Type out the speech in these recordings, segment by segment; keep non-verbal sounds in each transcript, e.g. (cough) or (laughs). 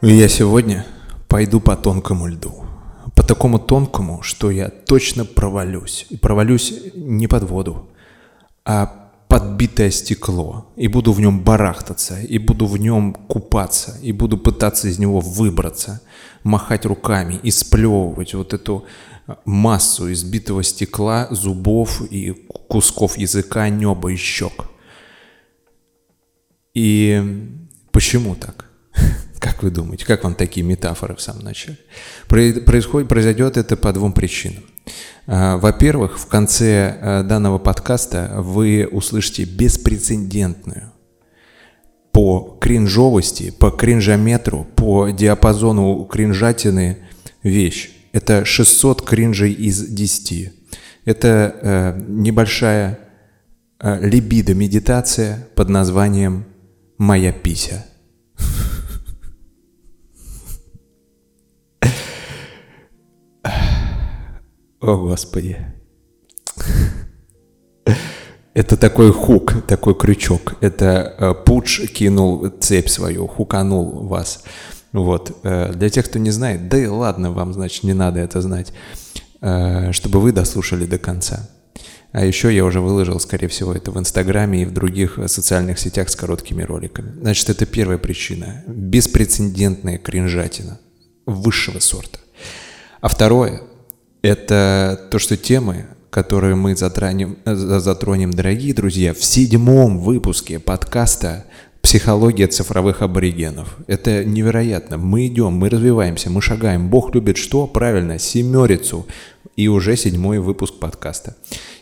Я сегодня пойду по тонкому льду. По такому тонкому, что я точно провалюсь. И провалюсь не под воду, а подбитое стекло. И буду в нем барахтаться, и буду в нем купаться, и буду пытаться из него выбраться, махать руками и сплевывать вот эту массу избитого стекла, зубов и кусков языка, неба и щек. И почему так? Как вы думаете, как вам такие метафоры в самом начале? Происходит, произойдет это по двум причинам. А, во-первых, в конце а, данного подкаста вы услышите беспрецедентную по кринжовости, по кринжометру, по диапазону кринжатины вещь. Это 600 кринжей из 10. Это э, небольшая э, либидо-медитация под названием «Моя пися». О, Господи. Это такой хук, такой крючок. Это э, Пуч кинул цепь свою, хуканул вас. Вот. Э, для тех, кто не знает, да и ладно, вам, значит, не надо это знать, э, чтобы вы дослушали до конца. А еще я уже выложил, скорее всего, это в Инстаграме и в других социальных сетях с короткими роликами. Значит, это первая причина. Беспрецедентная кринжатина высшего сорта. А второе – это то, что темы, которые мы затронем, э, затронем, дорогие друзья, в седьмом выпуске подкаста «Психология цифровых аборигенов». Это невероятно. Мы идем, мы развиваемся, мы шагаем. Бог любит что? Правильно, семерицу. И уже седьмой выпуск подкаста.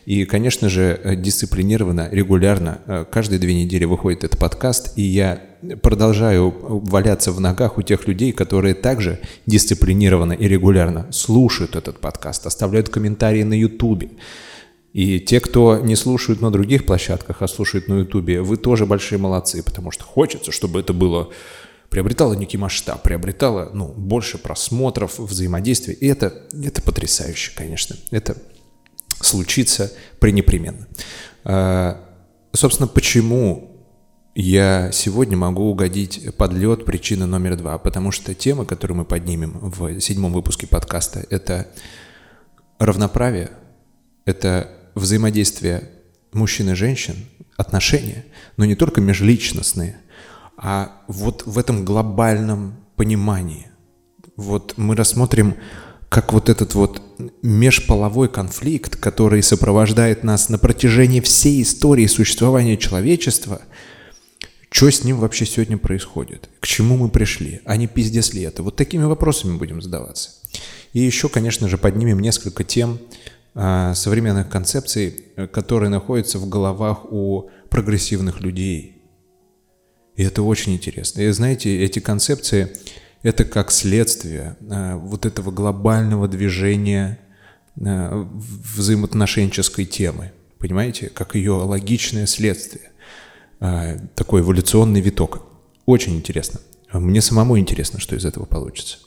И, конечно же, э, дисциплинированно, регулярно, э, каждые две недели выходит этот подкаст, и я продолжаю валяться в ногах у тех людей, которые также дисциплинированно и регулярно слушают этот подкаст, оставляют комментарии на Ютубе. И те, кто не слушают на других площадках, а слушают на Ютубе, вы тоже большие молодцы, потому что хочется, чтобы это было приобретало некий масштаб, приобретало ну, больше просмотров, взаимодействия. И это, это потрясающе, конечно. Это случится пренепременно. А, собственно, почему я сегодня могу угодить под лед причина номер два? Потому что тема, которую мы поднимем в седьмом выпуске подкаста, это равноправие, это взаимодействие мужчин и женщин, отношения, но не только межличностные, а вот в этом глобальном понимании. Вот мы рассмотрим как вот этот вот межполовой конфликт, который сопровождает нас на протяжении всей истории существования человечества, что с ним вообще сегодня происходит, к чему мы пришли, а не пиздец ли это. Вот такими вопросами будем задаваться. И еще, конечно же, поднимем несколько тем современных концепций, которые находятся в головах у прогрессивных людей. И это очень интересно. И знаете, эти концепции это как следствие э, вот этого глобального движения э, взаимоотношенческой темы. Понимаете? Как ее логичное следствие. Э, такой эволюционный виток. Очень интересно. Мне самому интересно, что из этого получится.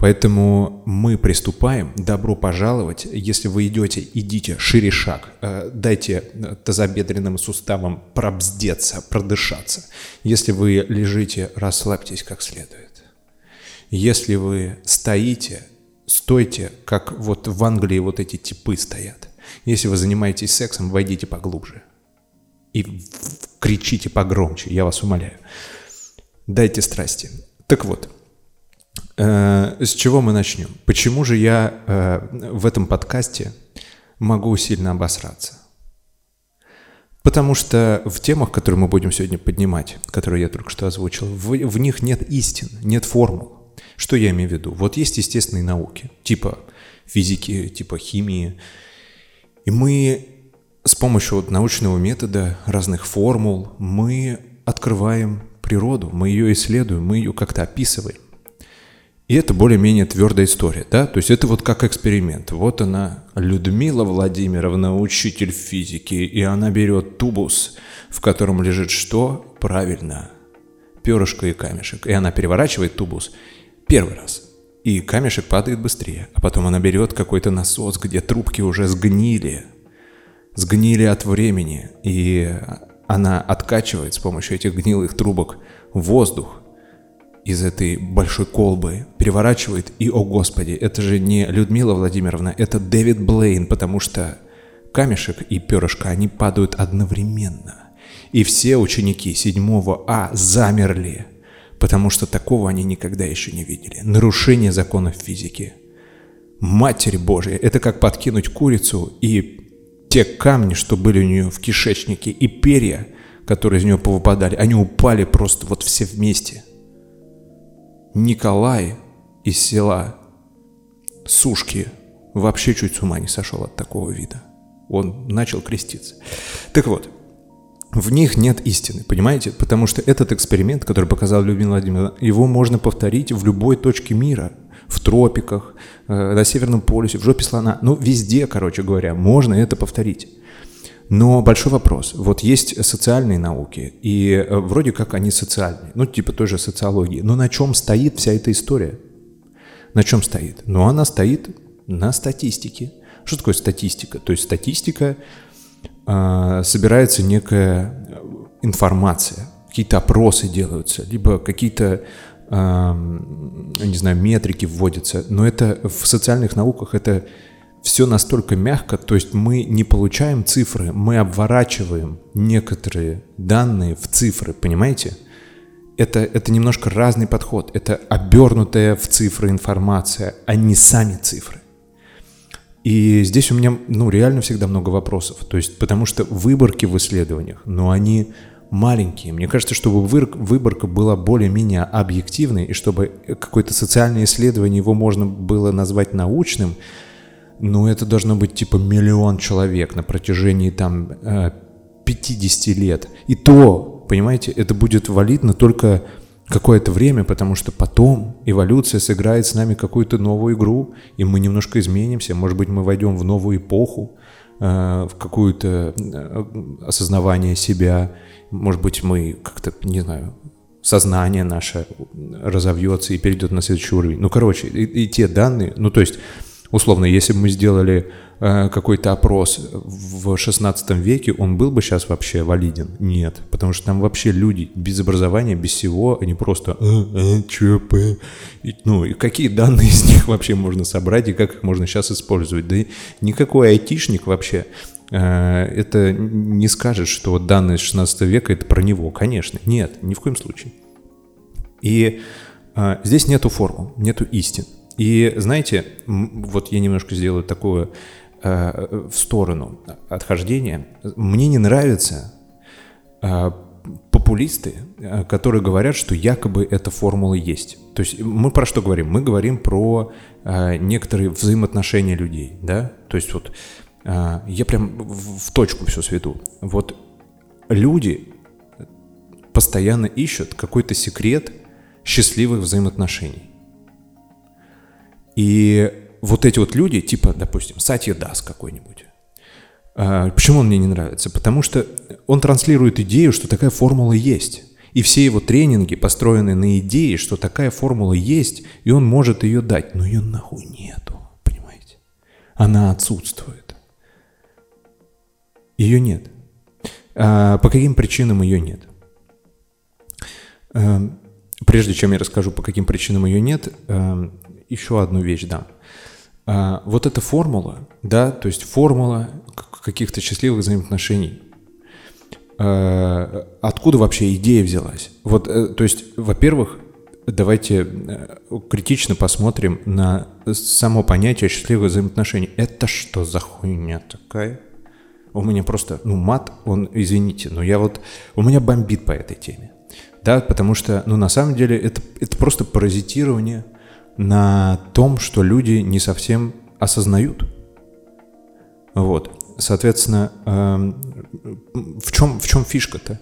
Поэтому мы приступаем. Добро пожаловать. Если вы идете, идите шире шаг. Дайте тазобедренным суставам пробздеться, продышаться. Если вы лежите, расслабьтесь как следует. Если вы стоите, стойте, как вот в Англии вот эти типы стоят. Если вы занимаетесь сексом, войдите поглубже. И кричите погромче, я вас умоляю. Дайте страсти. Так вот, э, с чего мы начнем? Почему же я э, в этом подкасте могу сильно обосраться? Потому что в темах, которые мы будем сегодня поднимать, которые я только что озвучил, в, в них нет истин, нет формул. Что я имею в виду? Вот есть естественные науки, типа физики, типа химии. И мы с помощью вот научного метода, разных формул, мы открываем природу, мы ее исследуем, мы ее как-то описываем. И это более-менее твердая история, да? То есть это вот как эксперимент. Вот она, Людмила Владимировна, учитель физики, и она берет тубус, в котором лежит что? Правильно, перышко и камешек. И она переворачивает тубус Первый раз. И камешек падает быстрее. А потом она берет какой-то насос, где трубки уже сгнили. Сгнили от времени. И она откачивает с помощью этих гнилых трубок воздух. Из этой большой колбы, переворачивает, и, о господи, это же не Людмила Владимировна, это Дэвид Блейн, потому что камешек и перышко, они падают одновременно. И все ученики 7 А замерли, потому что такого они никогда еще не видели. Нарушение законов физики. Матерь Божья, это как подкинуть курицу и те камни, что были у нее в кишечнике, и перья, которые из нее повыпадали, они упали просто вот все вместе – Николай из села Сушки вообще чуть с ума не сошел от такого вида. Он начал креститься. Так вот, в них нет истины, понимаете? Потому что этот эксперимент, который показал Людмила Владимировна, его можно повторить в любой точке мира. В тропиках, э, на Северном полюсе, в жопе слона. Ну, везде, короче говоря, можно это повторить. Но большой вопрос. Вот есть социальные науки, и э, вроде как они социальные, ну типа той же социологии. Но на чем стоит вся эта история? На чем стоит? Ну она стоит на статистике. Что такое статистика? То есть статистика э, собирается некая информация, какие-то опросы делаются, либо какие-то э, не знаю метрики вводятся. Но это в социальных науках это все настолько мягко, то есть мы не получаем цифры, мы обворачиваем некоторые данные в цифры, понимаете? Это, это немножко разный подход, это обернутая в цифры информация, а не сами цифры. И здесь у меня, ну, реально всегда много вопросов, то есть потому что выборки в исследованиях, но они маленькие. Мне кажется, чтобы выборка была более-менее объективной, и чтобы какое-то социальное исследование его можно было назвать научным – ну, это должно быть типа миллион человек на протяжении там 50 э, лет. И то, понимаете, это будет валидно только какое-то время, потому что потом эволюция сыграет с нами какую-то новую игру, и мы немножко изменимся. Может быть, мы войдем в новую эпоху, э, в какое-то э, осознавание себя. Может быть, мы как-то, не знаю, сознание наше разовьется и перейдет на следующий уровень. Ну, короче, и, и те данные, ну, то есть Условно, если бы мы сделали э, какой-то опрос в 16 веке, он был бы сейчас вообще валиден? Нет, потому что там вообще люди без образования, без всего, они просто э, э, ЧП. И, ну, и какие данные (laughs) из них вообще можно собрать и как их можно сейчас использовать? Да и никакой айтишник вообще э, это не скажет, что данные 16 века это про него. Конечно, нет, ни в коем случае. И э, здесь нету формул, нету истин. И знаете, вот я немножко сделаю такое э, в сторону отхождения. Мне не нравятся э, популисты, э, которые говорят, что якобы эта формула есть. То есть мы про что говорим? Мы говорим про э, некоторые взаимоотношения людей, да? То есть вот э, я прям в, в точку все сведу. Вот люди постоянно ищут какой-то секрет счастливых взаимоотношений. И вот эти вот люди, типа, допустим, Сатья Дас какой-нибудь, а, Почему он мне не нравится? Потому что он транслирует идею, что такая формула есть. И все его тренинги построены на идее, что такая формула есть, и он может ее дать. Но ее нахуй нету, понимаете? Она отсутствует. Ее нет. А по каким причинам ее нет? А, прежде чем я расскажу, по каким причинам ее нет, а, еще одну вещь дам. А, вот эта формула, да, то есть формула каких-то счастливых взаимоотношений. А, откуда вообще идея взялась? Вот, э, то есть, во-первых, давайте э, критично посмотрим на само понятие счастливых взаимоотношений. Это что за хуйня такая? У меня просто, ну, мат, он, извините, но я вот, у меня бомбит по этой теме. Да, потому что, ну, на самом деле, это, это просто паразитирование – на том, что люди не совсем осознают. Вот. Соответственно, эм, в чем, в чем фишка-то?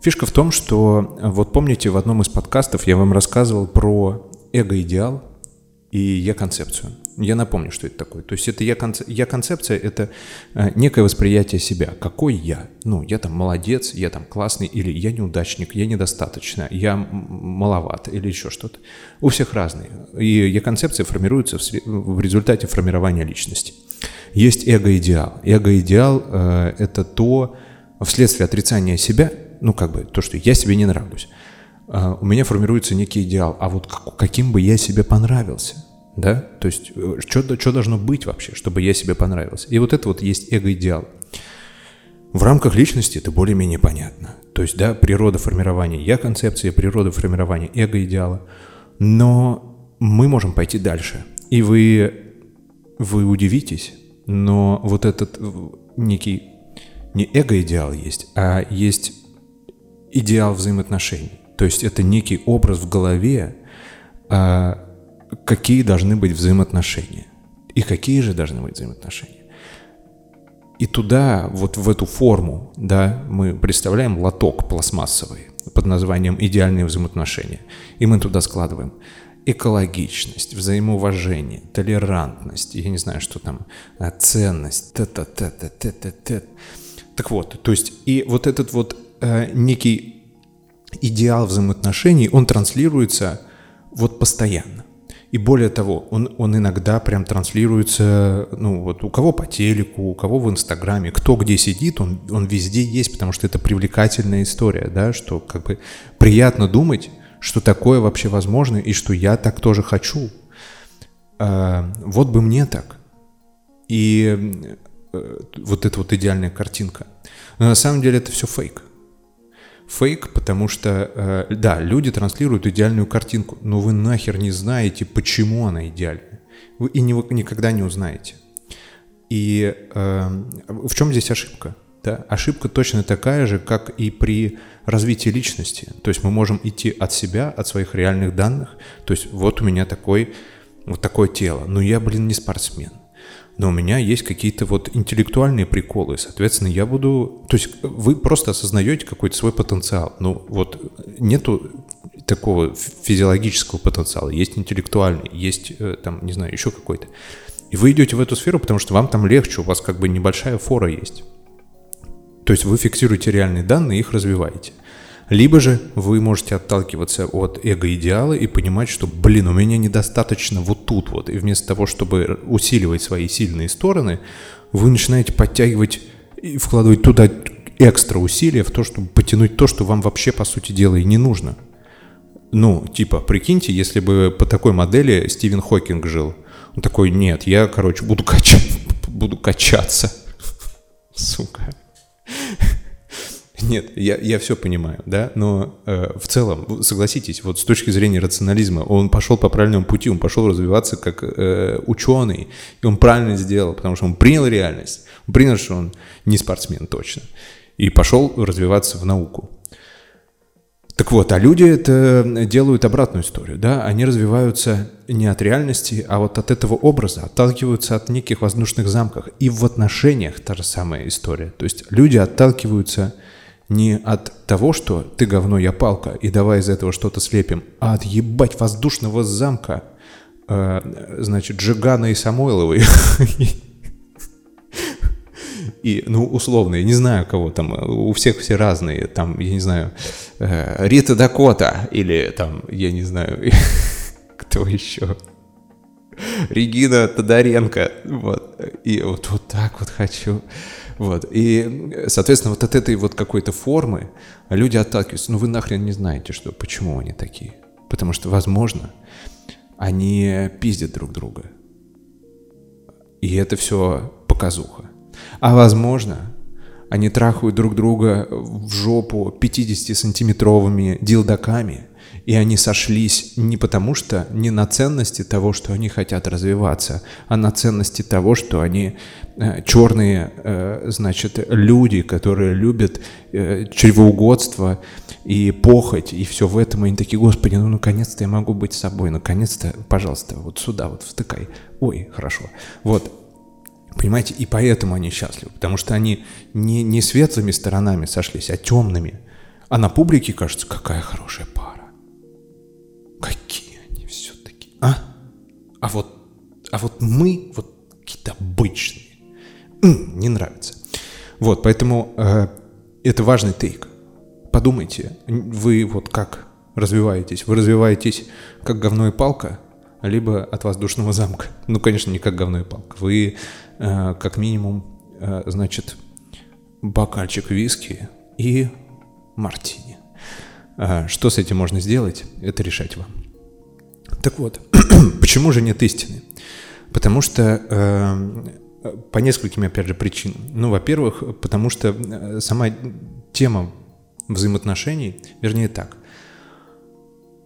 Фишка в том, что, вот помните, в одном из подкастов я вам рассказывал про эго-идеал и я-концепцию. Я напомню, что это такое. То есть это я-концепция, это э, некое восприятие себя. Какой я? Ну, я там молодец, я там классный, или я неудачник, я недостаточно, я маловат, или еще что-то. У всех разные. И я-концепция формируется в, в результате формирования личности. Есть эго-идеал. Эго-идеал э, — это то, вследствие отрицания себя, ну, как бы, то, что я себе не нравлюсь, э, у меня формируется некий идеал, а вот как, каким бы я себе понравился, да, то есть что, что должно быть вообще, чтобы я себе понравился. И вот это вот есть эго-идеал. В рамках личности это более-менее понятно. То есть, да, природа формирования я концепция, природа формирования эго-идеала. Но мы можем пойти дальше. И вы, вы удивитесь, но вот этот некий не эго-идеал есть, а есть идеал взаимоотношений. То есть это некий образ в голове, а, какие должны быть взаимоотношения. И какие же должны быть взаимоотношения. И туда, вот в эту форму, да, мы представляем лоток пластмассовый под названием «идеальные взаимоотношения». И мы туда складываем экологичность, взаимоуважение, толерантность, я не знаю, что там, а, ценность, т т т т т т т Так вот, то есть и вот этот вот э, некий идеал взаимоотношений, он транслируется вот постоянно. И более того, он, он иногда прям транслируется, ну вот у кого по телеку, у кого в Инстаграме, кто где сидит, он, он везде есть, потому что это привлекательная история, да, что как бы приятно думать, что такое вообще возможно и что я так тоже хочу. А, вот бы мне так. И э, вот эта вот идеальная картинка. Но на самом деле это все фейк. Фейк, потому что, э, да, люди транслируют идеальную картинку, но вы нахер не знаете, почему она идеальная. Вы и не, никогда не узнаете. И э, в чем здесь ошибка? Да? Ошибка точно такая же, как и при развитии личности. То есть мы можем идти от себя, от своих реальных данных. То есть вот у меня такой, вот такое тело. Но я, блин, не спортсмен. Но у меня есть какие-то вот интеллектуальные приколы. Соответственно, я буду... То есть вы просто осознаете какой-то свой потенциал. Ну вот нету такого физиологического потенциала. Есть интеллектуальный, есть э, там, не знаю, еще какой-то. И вы идете в эту сферу, потому что вам там легче, у вас как бы небольшая фора есть. То есть вы фиксируете реальные данные их развиваете. Либо же вы можете отталкиваться от эго-идеала и понимать, что, блин, у меня недостаточно вот тут вот. И вместо того, чтобы усиливать свои сильные стороны, вы начинаете подтягивать и вкладывать туда экстра усилия в то, чтобы потянуть то, что вам вообще, по сути дела, и не нужно. Ну, типа, прикиньте, если бы по такой модели Стивен Хокинг жил. Он такой, нет, я, короче, буду, кача... (laughs) буду качаться. (laughs) Сука. Нет, я, я все понимаю, да, но э, в целом, согласитесь, вот с точки зрения рационализма, он пошел по правильному пути, он пошел развиваться как э, ученый, и он правильно сделал, потому что он принял реальность, он принял, что он не спортсмен точно, и пошел развиваться в науку. Так вот, а люди это делают обратную историю, да, они развиваются не от реальности, а вот от этого образа, отталкиваются от неких воздушных замков. И в отношениях та же самая история. То есть люди отталкиваются не от того, что ты говно, я палка, и давай из этого что-то слепим, а от ебать воздушного замка, э, значит, Джигана и Самойловой. (laughs) И, ну, условно, я не знаю, кого там, у всех все разные, там, я не знаю, э, Рита Дакота, или там, я не знаю, (laughs) кто еще, Регина Тодоренко, вот, и вот, вот так вот хочу, вот, и, соответственно, вот от этой вот какой-то формы люди отталкиваются, ну, вы нахрен не знаете, что, почему они такие, потому что, возможно, они пиздят друг друга, и это все показуха. А возможно, они трахают друг друга в жопу 50-сантиметровыми дилдаками, и они сошлись не потому что, не на ценности того, что они хотят развиваться, а на ценности того, что они э, черные, э, значит, люди, которые любят э, чревоугодство и похоть, и все в этом, и они такие, господи, ну наконец-то я могу быть собой, наконец-то, пожалуйста, вот сюда вот втыкай. Ой, хорошо. Вот, Понимаете, и поэтому они счастливы, потому что они не, не светлыми сторонами сошлись, а темными. А на публике кажется, какая хорошая пара. Какие они все-таки, а? А вот, а вот мы вот какие-то обычные. Не нравится. Вот, поэтому э, это важный тейк. Подумайте, вы вот как развиваетесь? Вы развиваетесь как говно и палка, либо от воздушного замка. Ну, конечно, не как говно и палка. Вы Э, как минимум, э, значит, бокальчик виски и мартини. Что с этим можно сделать, это решать вам. Так вот, (clears throat) почему же нет истины? Потому что э, по нескольким, опять же, причинам. Ну, во-первых, потому что э, сама тема взаимоотношений, вернее так.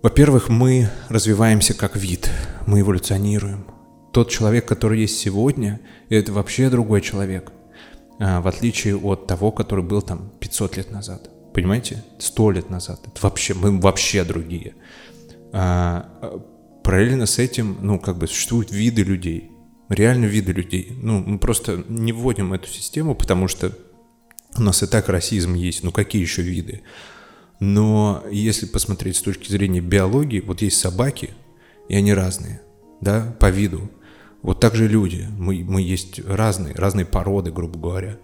Во-первых, мы развиваемся как вид, мы эволюционируем. Тот человек, который есть сегодня, это вообще другой человек, а, в отличие от того, который был там 500 лет назад. Понимаете? 100 лет назад. Это вообще, мы вообще другие. А, параллельно с этим, ну, как бы существуют виды людей. Реально виды людей. Ну, мы просто не вводим эту систему, потому что у нас и так расизм есть. Ну, какие еще виды? Но если посмотреть с точки зрения биологии, вот есть собаки, и они разные, да, по виду. Вот так же люди. Мы, мы есть разные, разные породы, грубо говоря.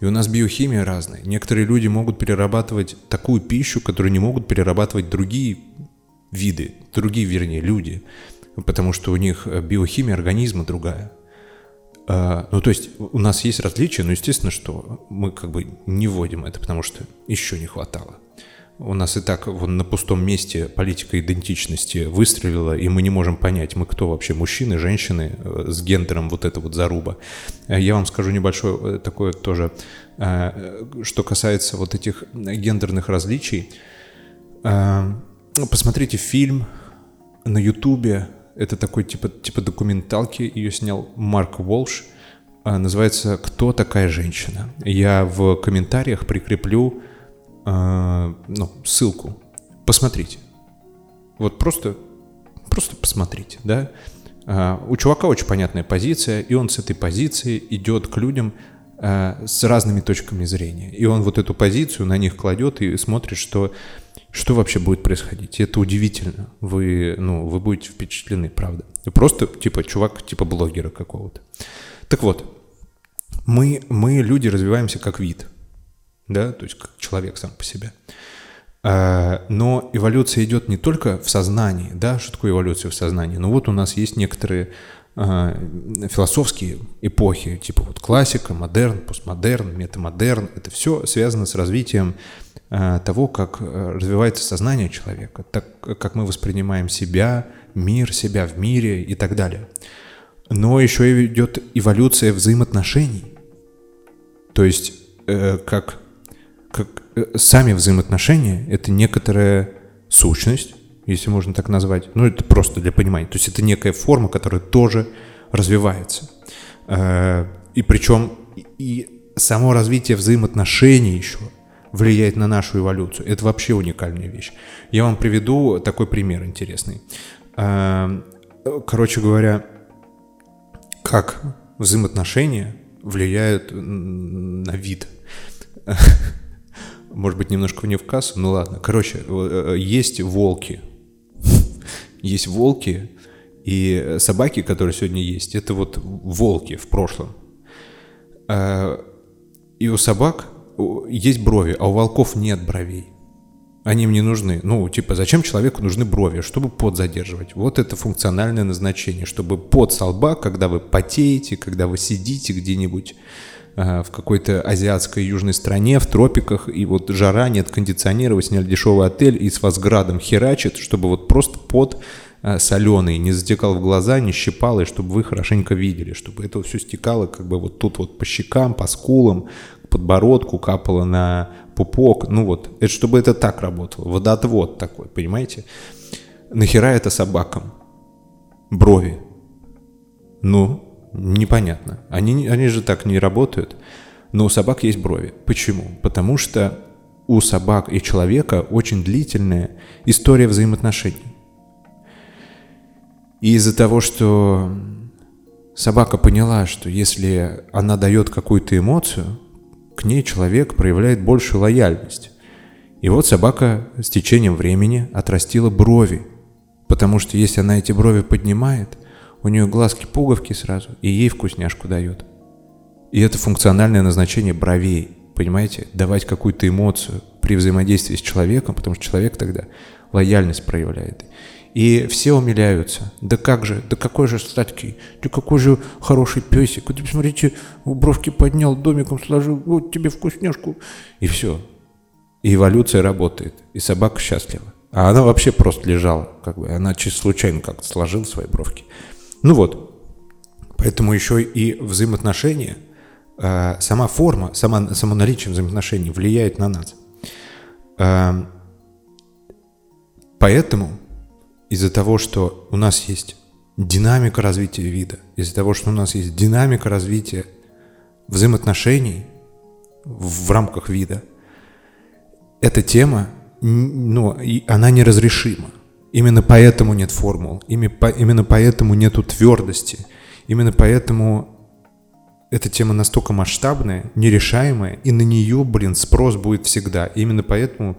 И у нас биохимия разная. Некоторые люди могут перерабатывать такую пищу, которую не могут перерабатывать другие виды, другие, вернее, люди, потому что у них э, биохимия организма другая. А, ну, то есть у нас есть различия, но естественно, что мы как бы не вводим это, потому что еще не хватало. У нас и так вон на пустом месте политика идентичности выстрелила, и мы не можем понять, мы кто вообще, мужчины, женщины, э, с гендером вот это вот заруба. Э, я вам скажу небольшое такое тоже, что касается вот этих гендерных различий. Ну, посмотрите фильм на Ютубе. Это такой типа, типа документалки. Ее снял Марк Волш. Называется «Кто такая женщина?». Я в комментариях прикреплю э, ну, ссылку. Посмотрите. Вот просто, просто посмотрите, да. Э, у чувака очень понятная позиция, и он с этой позиции идет к людям э, с разными точками зрения. И он вот эту позицию на них кладет и смотрит, что что вообще будет происходить? Это удивительно. Вы, ну, вы будете впечатлены, правда. Просто, типа, чувак, типа блогера какого-то. Так вот, мы, мы, люди, развиваемся как вид, да, то есть как человек сам по себе. А, но эволюция идет не только в сознании, да, что такое эволюция в сознании? Ну вот у нас есть некоторые а, философские эпохи, типа вот классика, модерн, постмодерн, метамодерн, это все связано с развитием Э, того, как э, развивается сознание человека, так как мы воспринимаем себя, мир, себя в мире и так далее. Но еще идет эволюция взаимоотношений. То есть э, как, как сами взаимоотношения — это некоторая сущность, если можно так назвать. Ну, это просто для понимания. То есть это некая форма, которая тоже развивается. И причем и само развитие взаимоотношений еще — влияет на нашу эволюцию. Это вообще уникальная вещь. Я вам приведу такой пример интересный. Эм, короче говоря, как взаимоотношения влияют на вид. (laughs) Может быть, немножко не в кассу, ну ладно. Короче, э, есть волки. Есть волки и собаки, которые сегодня есть. Это вот волки в прошлом. Э, и у собак есть брови, а у волков нет бровей. Они им не нужны. Ну, типа, зачем человеку нужны брови? Чтобы пот задерживать. Вот это функциональное назначение. Чтобы пот со лба, когда вы потеете, когда вы сидите где-нибудь э, в какой-то азиатской южной стране, в тропиках, и вот жара, нет кондиционера, сняли дешевый отель и с вас градом херачит, чтобы вот просто пот э, соленый не затекал в глаза, не щипал, и чтобы вы хорошенько видели, чтобы это все стекало как бы вот тут вот по щекам, по скулам, подбородку, капало на пупок. Ну вот, это чтобы это так работало. Водоотвод такой, понимаете? Нахера это собакам? Брови. Ну, непонятно. Они, они же так не работают. Но у собак есть брови. Почему? Потому что у собак и человека очень длительная история взаимоотношений. И из-за того, что собака поняла, что если она дает какую-то эмоцию, к ней человек проявляет большую лояльность. И вот собака с течением времени отрастила брови, потому что если она эти брови поднимает, у нее глазки-пуговки сразу, и ей вкусняшку дает. И это функциональное назначение бровей, понимаете? Давать какую-то эмоцию при взаимодействии с человеком, потому что человек тогда лояльность проявляет. И все умиляются. Да как же, да какой же сладкий, да какой же хороший песик. Вот посмотрите, бровки поднял, домиком сложил, вот тебе вкусняшку. И все. и эволюция работает, и собака счастлива. А она вообще просто лежала, как бы, она чисто случайно как-то сложила свои бровки. Ну вот, поэтому еще и взаимоотношения, э, сама форма, сама, само наличие взаимоотношений влияет на нас. Э, поэтому из-за того, что у нас есть динамика развития вида, из-за того, что у нас есть динамика развития взаимоотношений в рамках вида, эта тема, ну, она неразрешима. Именно поэтому нет формул, именно поэтому нету твердости, именно поэтому эта тема настолько масштабная, нерешаемая, и на нее, блин, спрос будет всегда. Именно поэтому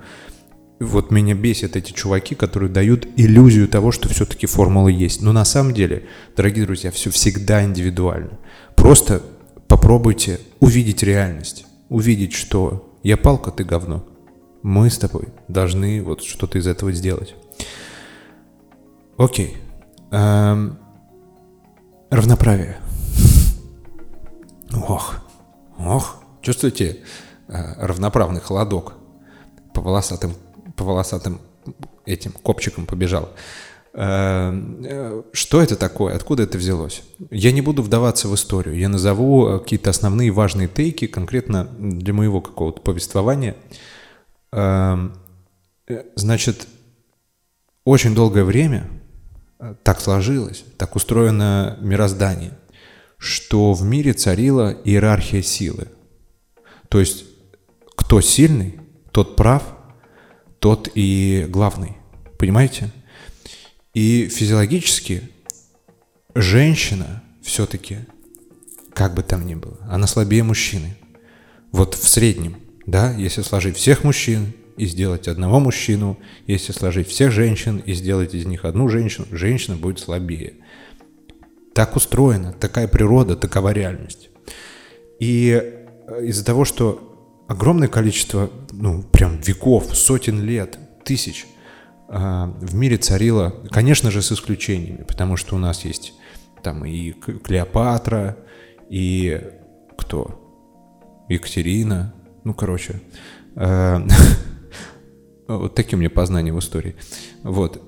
вот меня бесят эти чуваки, которые дают иллюзию того, что все-таки формула есть. Но на самом деле, дорогие друзья, все всегда индивидуально. Просто попробуйте увидеть реальность. Увидеть, что я палка, ты говно. Мы с тобой должны вот что-то из этого сделать. Окей. Эм, равноправие. Ох, ох, чувствуете э, равноправный холодок по волосатым по волосатым этим копчикам побежал. Э, э, что это такое? Откуда это взялось? Я не буду вдаваться в историю. Я назову э, какие-то основные важные тейки конкретно для моего какого-то повествования. Значит, очень долгое время так сложилось, так устроено мироздание, что в мире царила иерархия силы. То есть, кто сильный, тот прав – тот и главный. Понимаете? И физиологически женщина все-таки, как бы там ни было, она слабее мужчины. Вот в среднем, да, если сложить всех мужчин и сделать одного мужчину, если сложить всех женщин и сделать из них одну женщину, женщина будет слабее. Так устроена, такая природа, такова реальность. И э, из-за того, что огромное количество, ну, прям веков, сотен лет, тысяч а, в мире царило, конечно же, с исключениями, потому что у нас есть там и Клеопатра, и кто? Екатерина, ну, короче, а, (laughs) вот такие у меня познания в истории. Вот.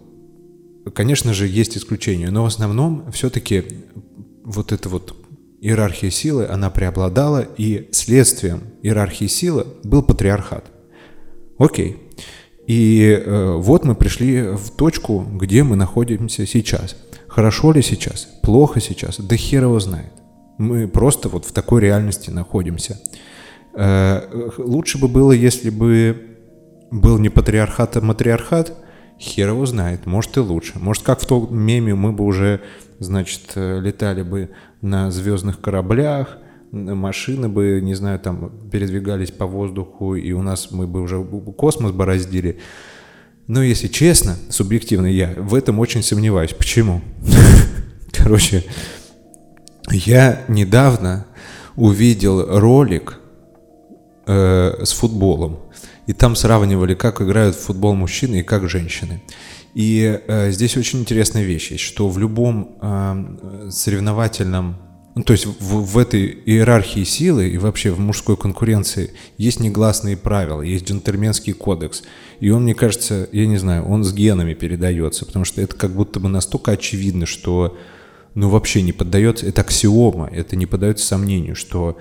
Конечно же, есть исключения, но в основном все-таки вот это вот иерархия силы, она преобладала, и следствием иерархии силы был патриархат. Окей. И э, вот мы пришли в точку, где мы находимся сейчас. Хорошо ли сейчас? Плохо сейчас? Да хер его знает. Мы просто вот в такой реальности находимся. Э, лучше бы было, если бы был не патриархат, а матриархат. Хер его знает. Может и лучше. Может, как в том меме мы бы уже, значит, э, летали бы на звездных кораблях, машины бы, не знаю, там передвигались по воздуху, и у нас мы бы уже космос бороздили. Но если честно, субъективно я в этом очень сомневаюсь. Почему? (laughs) Короче, я недавно увидел ролик э, с футболом, и там сравнивали, как играют в футбол мужчины и как женщины. И э, здесь очень интересная вещь что в любом э, соревновательном, ну, то есть в, в этой иерархии силы и вообще в мужской конкуренции есть негласные правила, есть джентльменский кодекс. И он, мне кажется, я не знаю, он с генами передается, потому что это как будто бы настолько очевидно, что ну вообще не поддается, это аксиома, это не поддается сомнению, что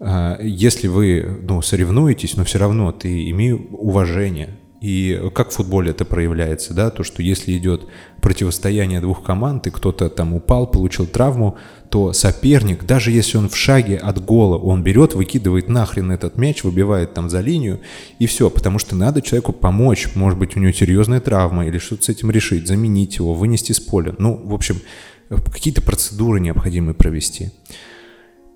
э, если вы ну, соревнуетесь, но все равно ты имеешь уважение, и как в футболе это проявляется, да, то, что если идет противостояние двух команд, и кто-то там упал, получил травму, то соперник, даже если он в шаге от гола, он берет, выкидывает нахрен этот мяч, выбивает там за линию, и все, потому что надо человеку помочь, может быть, у него серьезная травма, или что-то с этим решить, заменить его, вынести с поля. Ну, в общем, какие-то процедуры необходимо провести.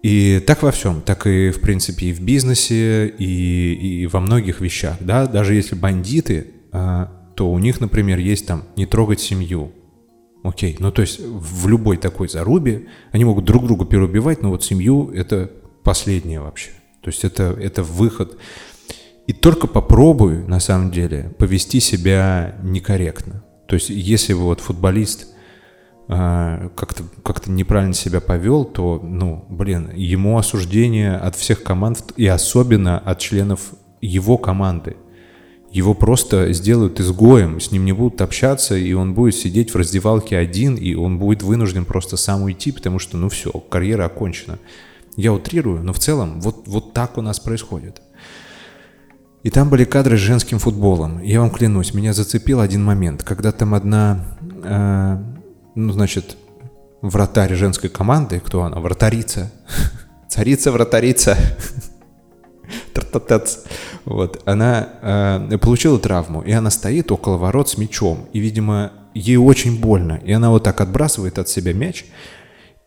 И так во всем, так и, в принципе, и в бизнесе, и, и во многих вещах, да, даже если бандиты, а, то у них, например, есть там не трогать семью, окей, ну то есть в любой такой зарубе они могут друг друга переубивать, но вот семью это последнее вообще, то есть это, это выход. И только попробуй, на самом деле, повести себя некорректно. То есть если вы вот футболист – как-то как неправильно себя повел, то, ну, блин, ему осуждение от всех команд и особенно от членов его команды. его просто сделают изгоем, с ним не будут общаться, и он будет сидеть в раздевалке один, и он будет вынужден просто сам уйти, потому что, ну все, карьера окончена. Я утрирую, но в целом вот, вот так у нас происходит. И там были кадры с женским футболом. Я вам клянусь, меня зацепил один момент, когда там одна, э, ну, значит, вратарь женской команды, кто она? Вратарица. (laughs) Царица, вратарица. (laughs) Вот, она э, получила травму, и она стоит около ворот с мячом, и, видимо, ей очень больно, и она вот так отбрасывает от себя мяч,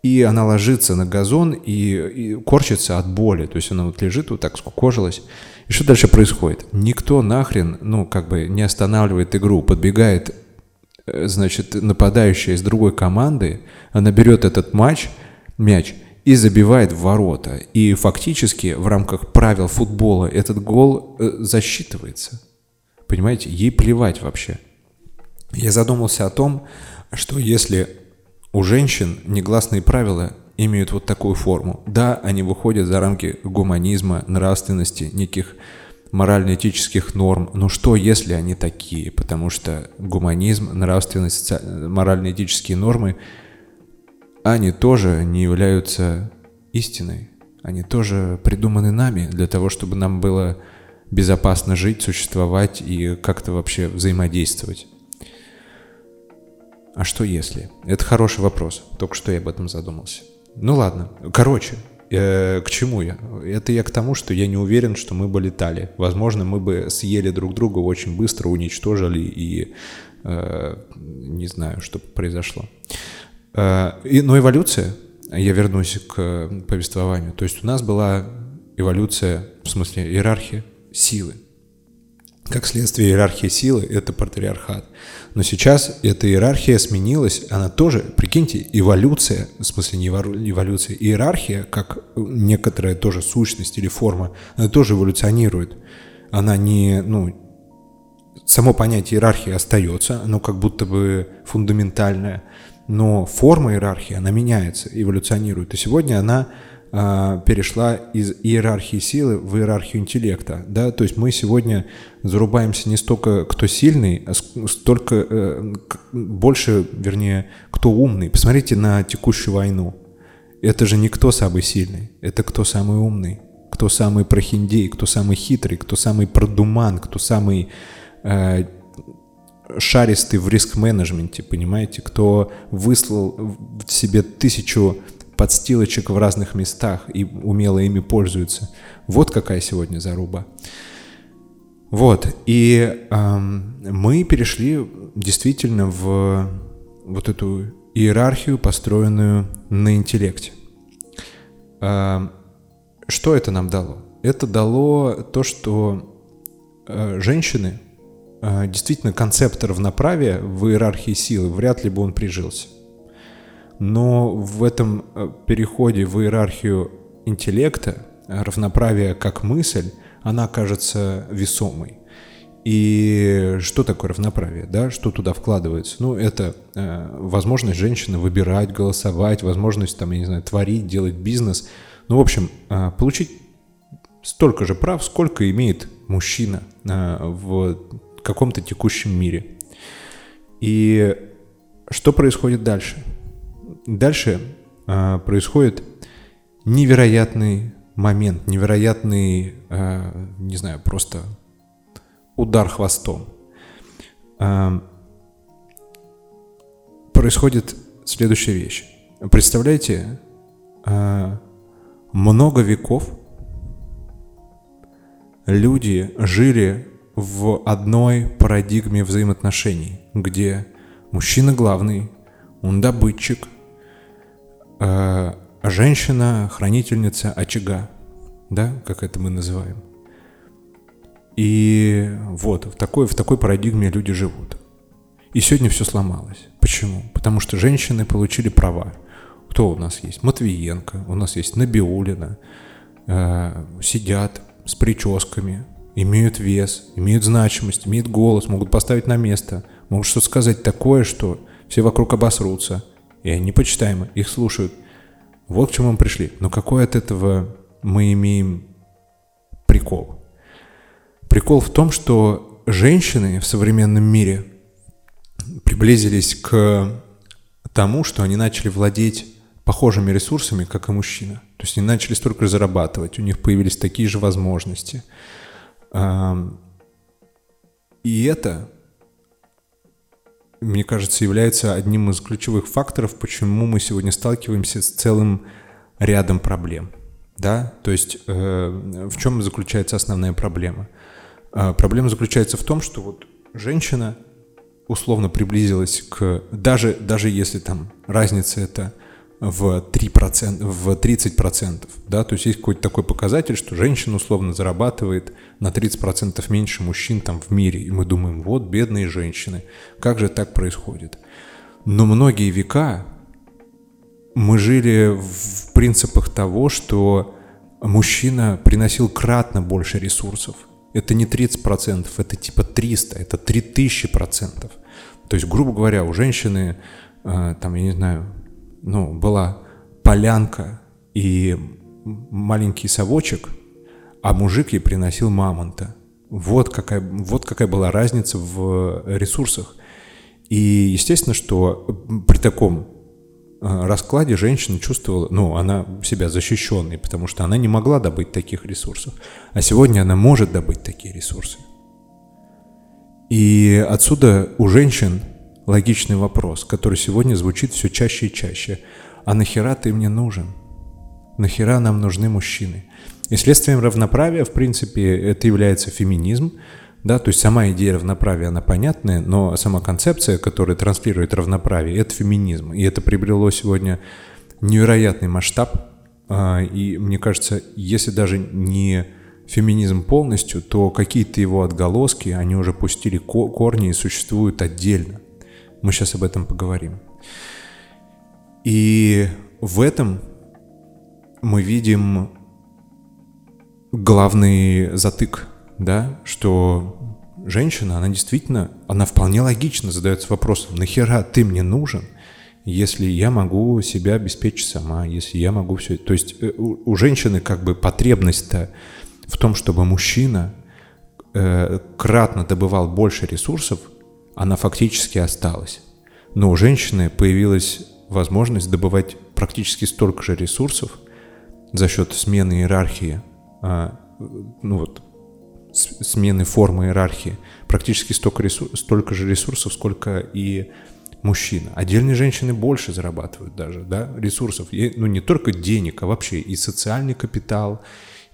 и она ложится на газон и, и корчится от боли, то есть она вот лежит вот так скукожилась. И что дальше происходит? Никто нахрен, ну, как бы не останавливает игру, подбегает, значит, нападающая из другой команды, она берет этот матч, мяч, и забивает в ворота. И фактически в рамках правил футбола этот гол э, засчитывается. Понимаете, ей плевать вообще. Я задумался о том, что если у женщин негласные правила имеют вот такую форму, да, они выходят за рамки гуманизма, нравственности, неких морально-этических норм. Но что, если они такие? Потому что гуманизм, нравственность, морально-этические нормы – они тоже не являются истиной. Они тоже придуманы нами для того, чтобы нам было безопасно жить, существовать и как-то вообще взаимодействовать. А что если? Это хороший вопрос. Только что я об этом задумался. Ну ладно. Короче, э, к чему я? Это я к тому, что я не уверен, что мы бы летали. Возможно, мы бы съели друг друга очень быстро, уничтожили и э, не знаю, что произошло. Э, и, но эволюция, я вернусь к повествованию, то есть у нас была эволюция, в смысле иерархия силы. Как следствие иерархии силы – это патриархат. Но сейчас эта иерархия сменилась, она тоже, прикиньте, эволюция, в смысле не эволюция, иерархия, как некоторая тоже сущность или форма, она тоже эволюционирует. Она не, ну, само понятие иерархии остается, оно как будто бы фундаментальное, но форма иерархии, она меняется, эволюционирует. И сегодня она перешла из иерархии силы в иерархию интеллекта. Да? То есть мы сегодня зарубаемся не столько, кто сильный, а столько э, больше, вернее, кто умный. Посмотрите на текущую войну. Это же не кто самый сильный, это кто самый умный, кто самый прохиндей, кто самый хитрый, кто самый продуман, кто самый э, шаристый в риск-менеджменте, понимаете, кто выслал в себе тысячу подстилочек в разных местах и умело ими пользуется. Вот какая сегодня заруба. Вот, и эм, мы перешли действительно в вот эту иерархию, построенную на интеллекте. Эм, что это нам дало? Это дало то, что э, женщины а, действительно концепт равноправия в иерархии силы, вряд ли бы он прижился. Но в этом э, переходе в иерархию интеллекта равноправие как мысль, она кажется весомой. И что такое равноправие, да, что туда вкладывается? Ну, это э, возможность женщины выбирать, голосовать, возможность, там, я не знаю, творить, делать бизнес. Ну, в общем, э, получить столько же прав, сколько имеет мужчина э, в каком-то текущем мире. И что происходит дальше? Дальше э, происходит невероятный момент, невероятный, э, не знаю, просто удар хвостом. Э, происходит следующая вещь. Представляете, много веков люди жили в одной парадигме взаимоотношений, где мужчина главный, он добытчик, э, женщина хранительница очага, да, как это мы называем. И вот, в такой, в такой парадигме люди живут. И сегодня все сломалось. Почему? Потому что женщины получили права. Кто у нас есть? Матвиенко, у нас есть Набиулина, э, сидят с прическами, имеют вес, имеют значимость, имеют голос, могут поставить на место, могут что-то сказать такое, что все вокруг обосрутся, и они почитаемы, их слушают. Вот к чему мы пришли. Но какой от этого мы имеем прикол? Прикол в том, что женщины в современном мире приблизились к тому, что они начали владеть похожими ресурсами, как и мужчина. То есть они начали столько зарабатывать, у них появились такие же возможности. И это, мне кажется, является одним из ключевых факторов, почему мы сегодня сталкиваемся с целым рядом проблем. Да? То есть э, в чем заключается основная проблема? Э, проблема заключается в том, что вот женщина условно приблизилась к... Даже, даже если там разница это в 3%, в 30%, да, то есть есть какой-то такой показатель, что женщина условно зарабатывает на 30% меньше мужчин там в мире, и мы думаем, вот бедные женщины, как же так происходит? Но многие века мы жили в принципах того, что мужчина приносил кратно больше ресурсов. Это не 30%, это типа 300, это 3000%. То есть, грубо говоря, у женщины, э, там, я не знаю, ну, была полянка и маленький совочек, а мужик ей приносил мамонта. Вот какая, вот какая была разница в ресурсах. И естественно, что при таком э, раскладе женщина чувствовала, ну, она себя защищенной, потому что она не могла добыть таких ресурсов. А сегодня она может добыть такие ресурсы. И отсюда у женщин логичный вопрос, который сегодня звучит все чаще и чаще. А нахера ты мне нужен? Нахера нам нужны мужчины? И следствием равноправия, в принципе, это является феминизм, да, то есть сама идея равноправия, она понятная, но сама концепция, которая транслирует равноправие, это феминизм. И это приобрело сегодня невероятный масштаб. А, и мне кажется, если даже не феминизм полностью, то какие-то его отголоски, они уже пустили корни и существуют отдельно. Мы сейчас об этом поговорим. И в этом мы видим главный затык, да, что женщина, она действительно, она вполне логично задается вопросом, нахера ты мне нужен, если я могу себя обеспечить сама, если я могу все... То есть э, у, у женщины как бы потребность-то в том, чтобы мужчина э, кратно добывал больше ресурсов, она фактически осталась. Но у женщины появилась возможность добывать практически столько же ресурсов за счет смены иерархии, а, ну вот, смены формы иерархии, практически столько, ресурс, столько же ресурсов, сколько и мужчина. Отдельные женщины больше зарабатывают даже, да, ресурсов. И, ну, не только денег, а вообще и социальный капитал,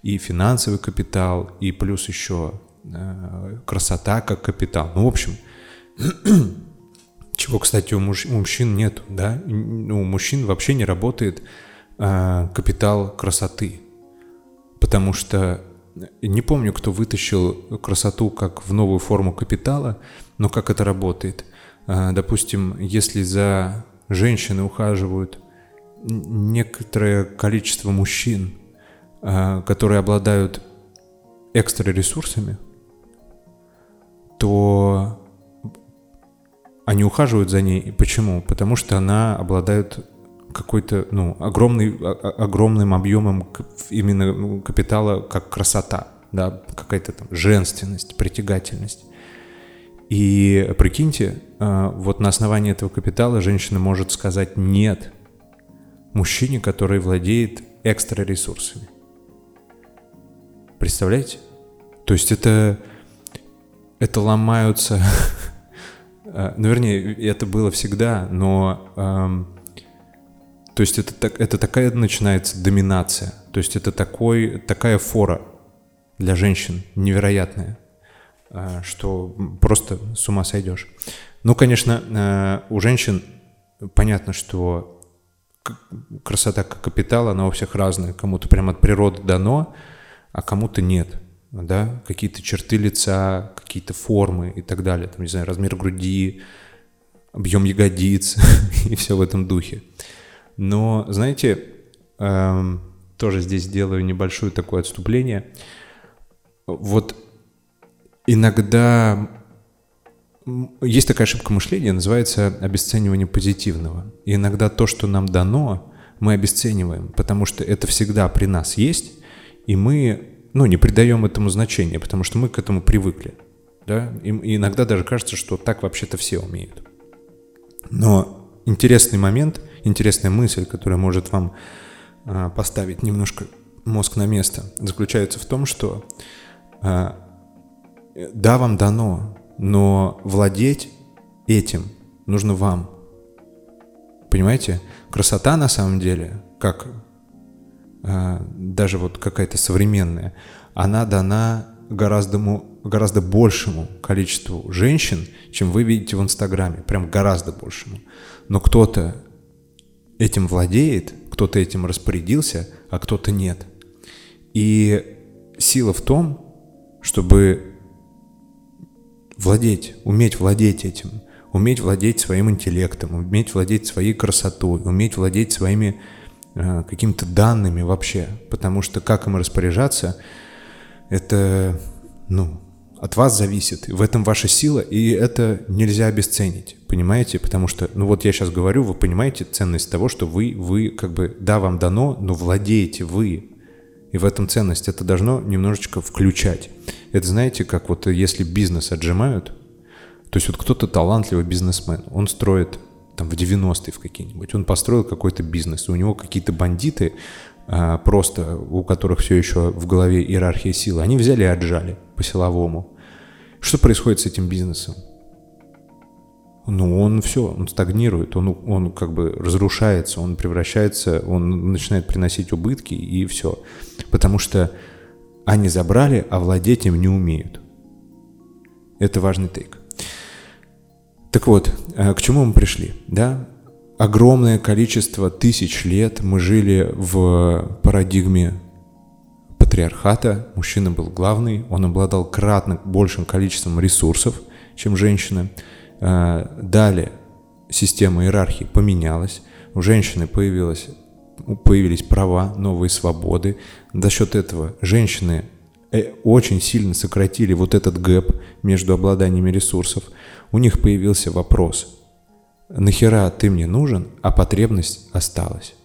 и финансовый капитал, и плюс еще э, красота как капитал. Ну, в общем, (clears throat) чего, кстати, у, муж, у мужчин нет, да? У мужчин вообще не работает э, капитал красоты. Потому что не помню, кто вытащил красоту как в новую форму капитала, но как это работает. Э, допустим, если за женщиной ухаживают некоторое количество мужчин, э, которые обладают экстра ресурсами, то они ухаживают за ней. Почему? Потому что она обладает какой-то, ну, огромный, огромным объемом именно ну, капитала, как красота, да, какая-то там женственность, притягательность. И прикиньте, а, вот на основании этого капитала женщина может сказать «нет» мужчине, который владеет экстра ресурсами. Представляете? То есть это, это ломаются (laughs) ну, вернее, это было всегда, но... Эм, то есть это, так, это такая начинается доминация. То есть это такой, такая фора для женщин невероятная, э, что просто с ума сойдешь. Ну, конечно, э, у женщин понятно, что красота как капитал, она у всех разная. Кому-то прямо от природы дано, а кому-то нет да, какие-то черты лица, какие-то формы и так далее, там, не знаю, размер груди, объем ягодиц (laughs) и все в этом духе. Но, знаете, эм, тоже здесь делаю небольшое такое отступление. Вот иногда есть такая ошибка мышления, называется обесценивание позитивного. И иногда то, что нам дано, мы обесцениваем, потому что это всегда при нас есть, и мы ну, не придаем этому значения, потому что мы к этому привыкли. Да? И, иногда даже кажется, что так вообще-то все умеют. Но интересный момент, интересная мысль, которая может вам а, поставить немножко мозг на место, заключается в том, что а, да, вам дано, но владеть этим нужно вам. Понимаете? Красота на самом деле, как даже вот какая-то современная, она дана гораздо, гораздо большему количеству женщин, чем вы видите в Инстаграме, прям гораздо большему. Но кто-то этим владеет, кто-то этим распорядился, а кто-то нет. И сила в том, чтобы владеть, уметь владеть этим, уметь владеть своим интеллектом, уметь владеть своей красотой, уметь владеть своими какими-то данными вообще. Потому что как им распоряжаться, это, ну, от вас зависит. В этом ваша сила, и это нельзя обесценить, понимаете? Потому что, ну вот я сейчас говорю, вы понимаете ценность того, что вы, вы как бы, да, вам дано, но владеете вы. И в этом ценность. Это должно немножечко включать. Это знаете, как вот если бизнес отжимают, то есть вот кто-то талантливый бизнесмен, он строит там в 90-е в какие-нибудь, он построил какой-то бизнес, у него какие-то бандиты, а, просто у которых все еще в голове иерархия силы, они взяли и отжали по-силовому. Что происходит с этим бизнесом? Ну, он все, он стагнирует, он, он как бы разрушается, он превращается, он начинает приносить убытки и все. Потому что они забрали, а владеть им не умеют. Это важный тейк. Так вот, а, к чему мы пришли, да? огромное количество тысяч лет мы жили в парадигме патриархата. Мужчина был главный, он обладал кратно большим количеством ресурсов, чем женщина. А, далее система иерархии поменялась, у женщины появилась, появились права, новые свободы. За счет этого женщины э, очень сильно сократили вот этот гэп между обладаниями ресурсов. У них появился вопрос – нахера ты мне нужен, а потребность осталась.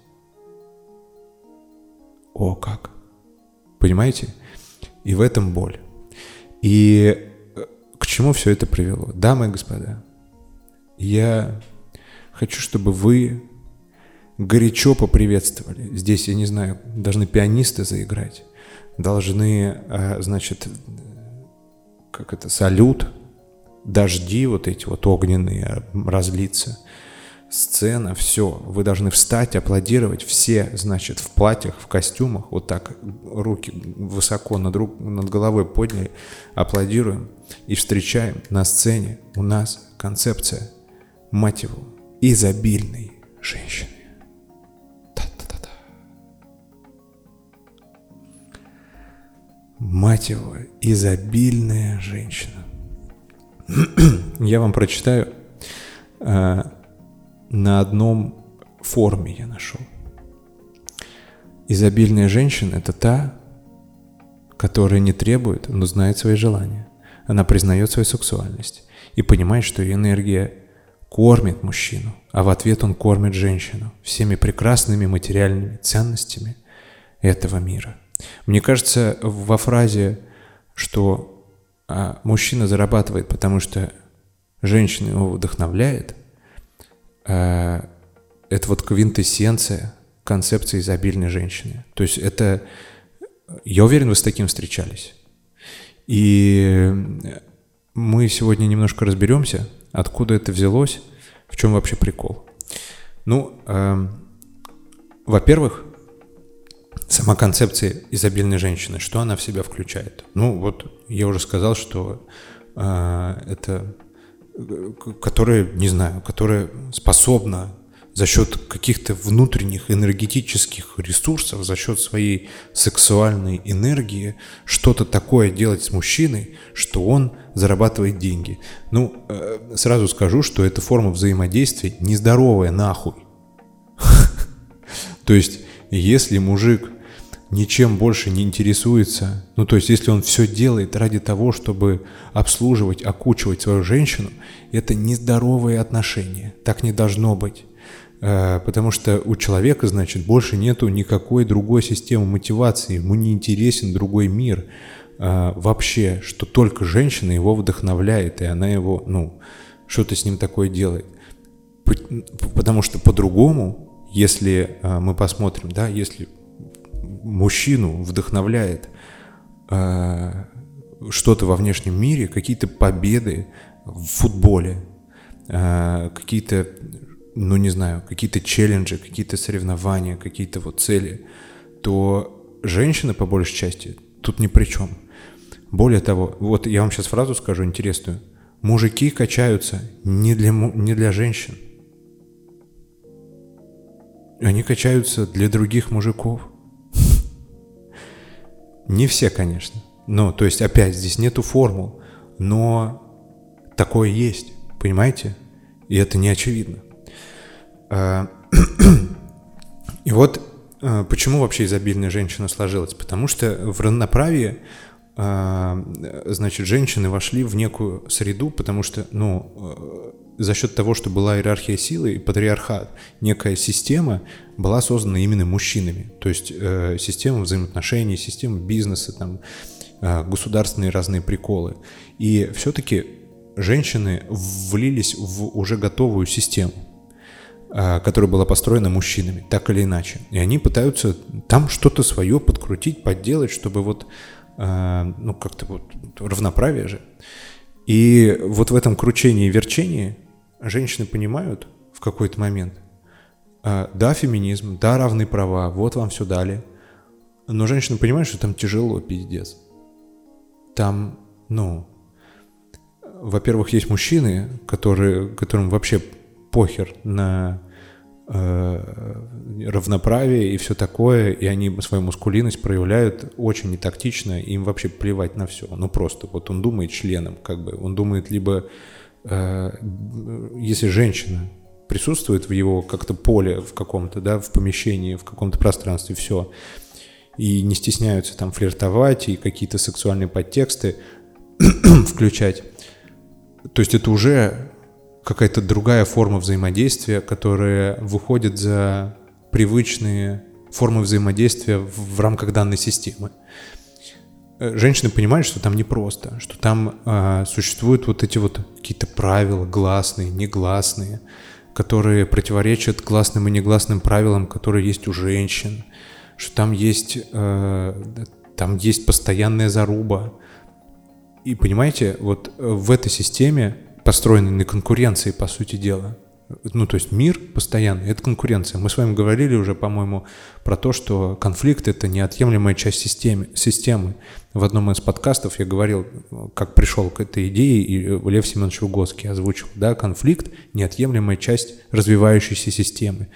О, как! Понимаете? И в этом боль. И э, к чему все это привело? Дамы и господа, я хочу, чтобы вы горячо поприветствовали. Здесь, я не знаю, должны пианисты заиграть, должны, э, значит, как это, салют дожди вот эти вот огненные разлиться, сцена, все, вы должны встать, аплодировать, все, значит, в платьях, в костюмах, вот так, руки высоко над, рук, над головой подняли, аплодируем и встречаем на сцене у нас концепция, мать его, изобильной женщины. Та-та-та-та. Мать его, изобильная женщина. (clears throat) я вам прочитаю. Э, на одном форуме я нашел. Изобильная женщина – это та, которая не требует, но знает свои желания. Она признает свою сексуальность и понимает, что ее энергия кормит мужчину, а в ответ он кормит женщину всеми прекрасными материальными ценностями этого мира. Мне кажется, во фразе, что а мужчина зарабатывает, потому что женщина его вдохновляет, а это вот квинтэссенция концепции изобильной женщины. То есть это, я уверен, вы с таким встречались. И мы сегодня немножко разберемся, откуда это взялось, в чем вообще прикол. Ну, э, во-первых, Сама концепция изобильной женщины, что она в себя включает? Ну, вот я уже сказал, что э, это, которая, не знаю, которая способна за счет каких-то внутренних энергетических ресурсов, за счет своей сексуальной энергии что-то такое делать с мужчиной, что он зарабатывает деньги. Ну, э, сразу скажу, что эта форма взаимодействия нездоровая нахуй. (laughs) То есть, если мужик ничем больше не интересуется, ну то есть если он все делает ради того, чтобы обслуживать, окучивать свою женщину, это нездоровые отношения, так не должно быть. Э, потому что у человека, значит, больше нету никакой другой системы мотивации, ему не интересен другой мир. э, вообще, что только женщина его вдохновляет, и она его, ну, что-то с ним такое делает. Потому что по-другому, если э, мы посмотрим, да, если мужчину вдохновляет э, что-то во внешнем мире, какие-то победы в футболе, э, какие-то, ну не знаю, какие-то челленджи, какие-то соревнования, какие-то вот цели, то женщина по большей части тут ни при чем. Более того, вот я вам сейчас фразу скажу интересную. Мужики качаются не для, не для женщин. Они качаются для других мужиков. Не все, конечно. Ну, то есть, опять, здесь нету формул. Но такое есть, понимаете? И это не очевидно. А, (clears throat) и вот а, почему вообще изобильная женщина сложилась? Потому что в равноправии а, значит, женщины вошли в некую среду, потому что, ну, за счет того, что была иерархия силы и патриархат, некая система была создана именно мужчинами. То есть э, система взаимоотношений, система бизнеса, там, э, государственные разные приколы. И все-таки женщины влились в уже готовую систему, э, которая была построена мужчинами, так или иначе. И они пытаются там что-то свое подкрутить, подделать, чтобы вот, э, ну, как-то вот равноправие же. И вот в этом кручении и верчении женщины понимают в какой-то момент, э, да, феминизм, да, равные права, вот вам все дали. Но женщины понимают, что там тяжело, пиздец. Там, ну, во-первых, есть мужчины, которые, которым вообще похер на э, равноправие и все такое, и они свою мускулинность проявляют очень нетактично, им вообще плевать на все. Ну просто, вот он думает членом, как бы, он думает либо если женщина присутствует в его как-то поле в каком-то, да, в помещении, в каком-то пространстве, все, и не стесняются там флиртовать и какие-то сексуальные подтексты (clears throat) включать, то есть это уже какая-то другая форма взаимодействия, которая выходит за привычные формы взаимодействия в рамках данной системы. Э, женщины понимают, что там непросто, что там э, существуют вот эти вот какие-то правила, гласные, негласные, которые противоречат гласным и негласным правилам, которые есть у женщин, что там есть, э, там есть постоянная заруба. И понимаете, вот в этой системе, построенной на конкуренции, по сути дела, ну, то есть мир постоянный, это конкуренция. Мы с вами говорили уже, по-моему, про то, что конфликт — это неотъемлемая часть системы, системы. В одном из подкастов я говорил, как пришел к этой идее, и Лев Семенович Выгодский озвучил, да, конфликт — неотъемлемая часть развивающейся системы.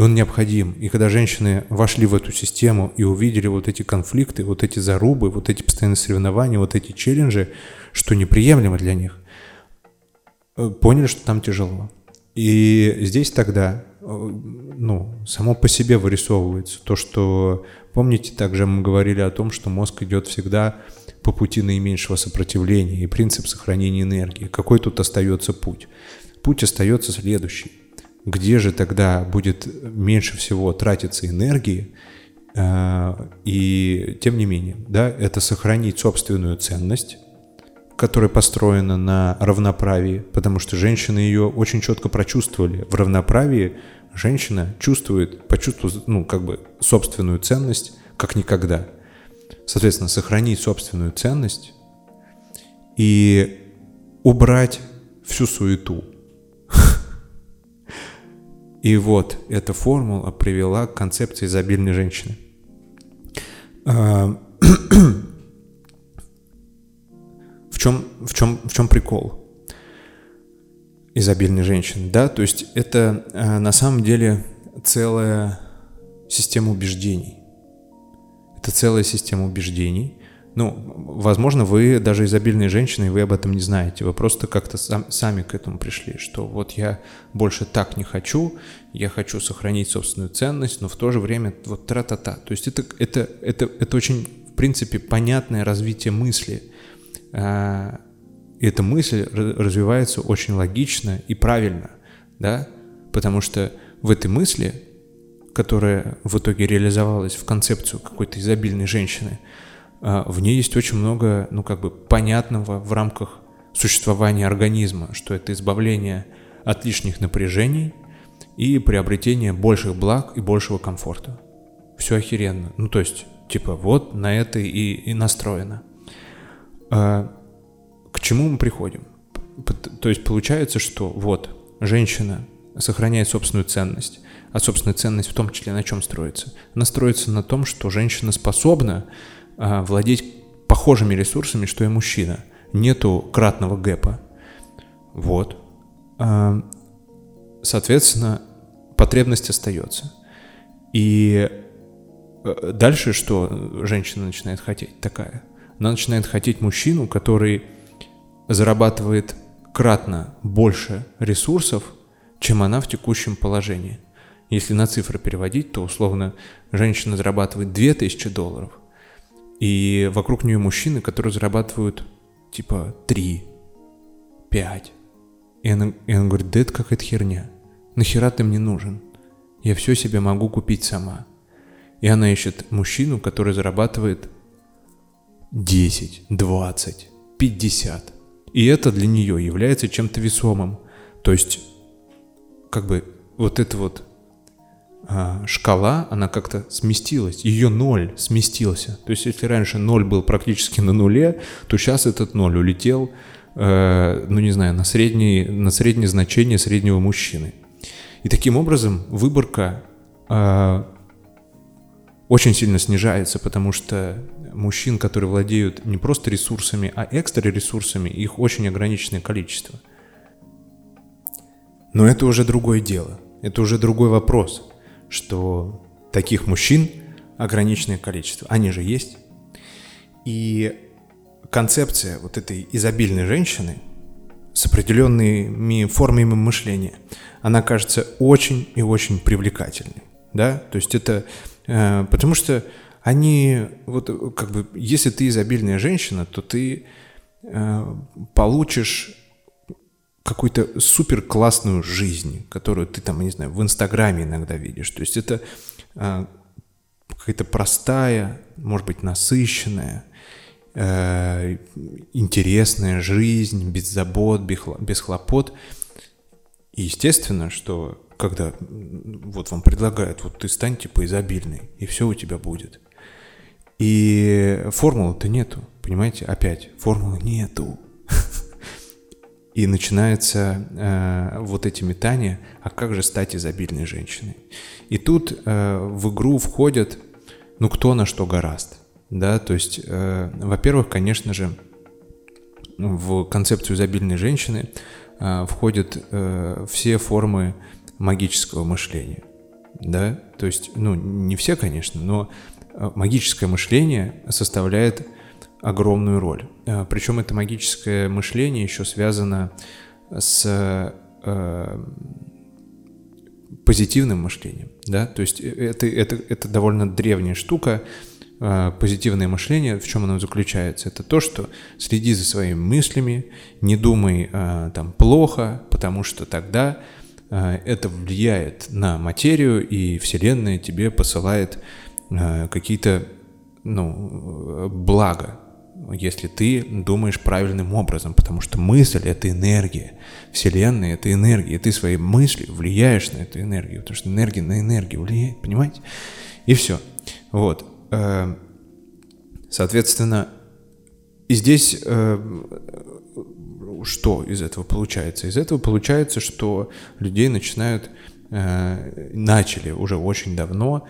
И он необходим. И когда женщины вошли в эту систему и увидели вот эти конфликты, вот эти зарубы, вот эти постоянные соревнования, вот эти челленджи, что неприемлемо для них, э, поняли, что там тяжело. И здесь тогда, э, ну, само по себе вырисовывается то, что, помните, также мы говорили о том, что мозг идет всегда по пути наименьшего сопротивления и принцип сохранения энергии. Какой тут остается путь? Путь остается следующий. Где же тогда будет меньше всего тратиться энергии? Э, и тем не менее, да, это сохранить собственную ценность, которая построена на равноправии, потому что женщины ее очень четко прочувствовали. В равноправии женщина чувствует, почувствует, ну, как бы собственную ценность, как никогда. Соответственно, сохранить собственную ценность и убрать всю суету. (laughs) И вот эта формула привела к концепции изобильной женщины. (clears throat) Чем, в чем, в чем прикол изобильной женщины, да? То есть это э, на самом деле целая система убеждений. Это целая система убеждений. Ну, возможно, вы даже изобильные женщины, и вы об этом не знаете. Вы просто как-то сам, сами к этому пришли, что вот я больше так не хочу, я хочу сохранить собственную ценность, но в то же время вот тра-та-та. То есть это, это, это, это очень, в принципе, понятное развитие мысли – эта мысль развивается очень логично и правильно, да, потому что в этой мысли, которая в итоге реализовалась в концепцию какой-то изобильной женщины, э, в ней есть очень много, ну, как бы понятного в рамках существования организма, что это избавление от лишних напряжений и приобретение больших благ и большего комфорта. Все охеренно. Ну, то есть, типа, вот на это и, и настроено. А, к чему мы приходим? То есть получается, что вот женщина сохраняет собственную ценность, а собственная ценность в том числе на чем строится? Она строится на том, что женщина способна а, владеть похожими ресурсами, что и мужчина. Нету кратного гэпа. Вот. А, соответственно, потребность остается. И э, дальше что женщина начинает хотеть такая? Она начинает хотеть мужчину, который зарабатывает кратно больше ресурсов, чем она в текущем положении. Если на цифры переводить, то условно женщина зарабатывает 2000 долларов, и вокруг нее мужчины, которые зарабатывают типа 3, 5. И она, и она говорит, да это какая-то херня. Нахера ты мне нужен? Я все себе могу купить сама. И она ищет мужчину, который зарабатывает 10, 20, 50. И это для нее является чем-то весомым. То есть, как бы вот эта вот а, шкала, она как-то сместилась, ее ноль сместился. То есть, если раньше ноль был практически на нуле, то сейчас этот ноль улетел, э, ну не знаю, на, средний, на среднее значение среднего мужчины. И таким образом выборка э, очень сильно снижается, потому что мужчин, которые владеют не просто ресурсами, а экстра ресурсами, их очень ограниченное количество. Но это уже другое дело, это уже другой вопрос, что таких мужчин ограниченное количество. Они же есть. И концепция вот этой изобильной женщины с определенными формами мышления – она кажется очень и очень привлекательной, да, то есть это, э, потому что они, вот как бы, если ты изобильная женщина, то ты э, получишь какую-то супер классную жизнь, которую ты там, не знаю, в Инстаграме иногда видишь. То есть это э, какая-то простая, может быть, насыщенная, э, интересная жизнь, без забот, без хлопот – и естественно, что когда вот вам предлагают, вот ты стань типа изобильный, и все у тебя будет. И формулы-то нету, понимаете? Опять, формулы нету. (laughs) И начинается э, вот эти метания, а как же стать изобильной женщиной? И тут э, в игру входят, ну, кто на что гораст. Да, то есть, э, во-первых, конечно же, в концепцию изобильной женщины э, входят э, все формы магического мышления. Да? То есть, ну, не все, конечно, но магическое мышление составляет огромную роль. Э, причем это магическое мышление еще связано с э, позитивным мышлением. Да? То есть э, это, это, это довольно древняя штука, позитивное мышление, в чем оно заключается? Это то, что следи за своими мыслями, не думай а, там плохо, потому что тогда а, это влияет на материю, и Вселенная тебе посылает какие-то ну, блага, если ты думаешь правильным образом, потому что мысль — это энергия, Вселенная — это энергия, и ты своей мыслью влияешь на эту энергию, потому что энергия на энергию влияет, понимаете? И все. Вот. Э, соответственно, и здесь э, что из этого получается? Из этого получается, что людей начинают, э, начали уже очень давно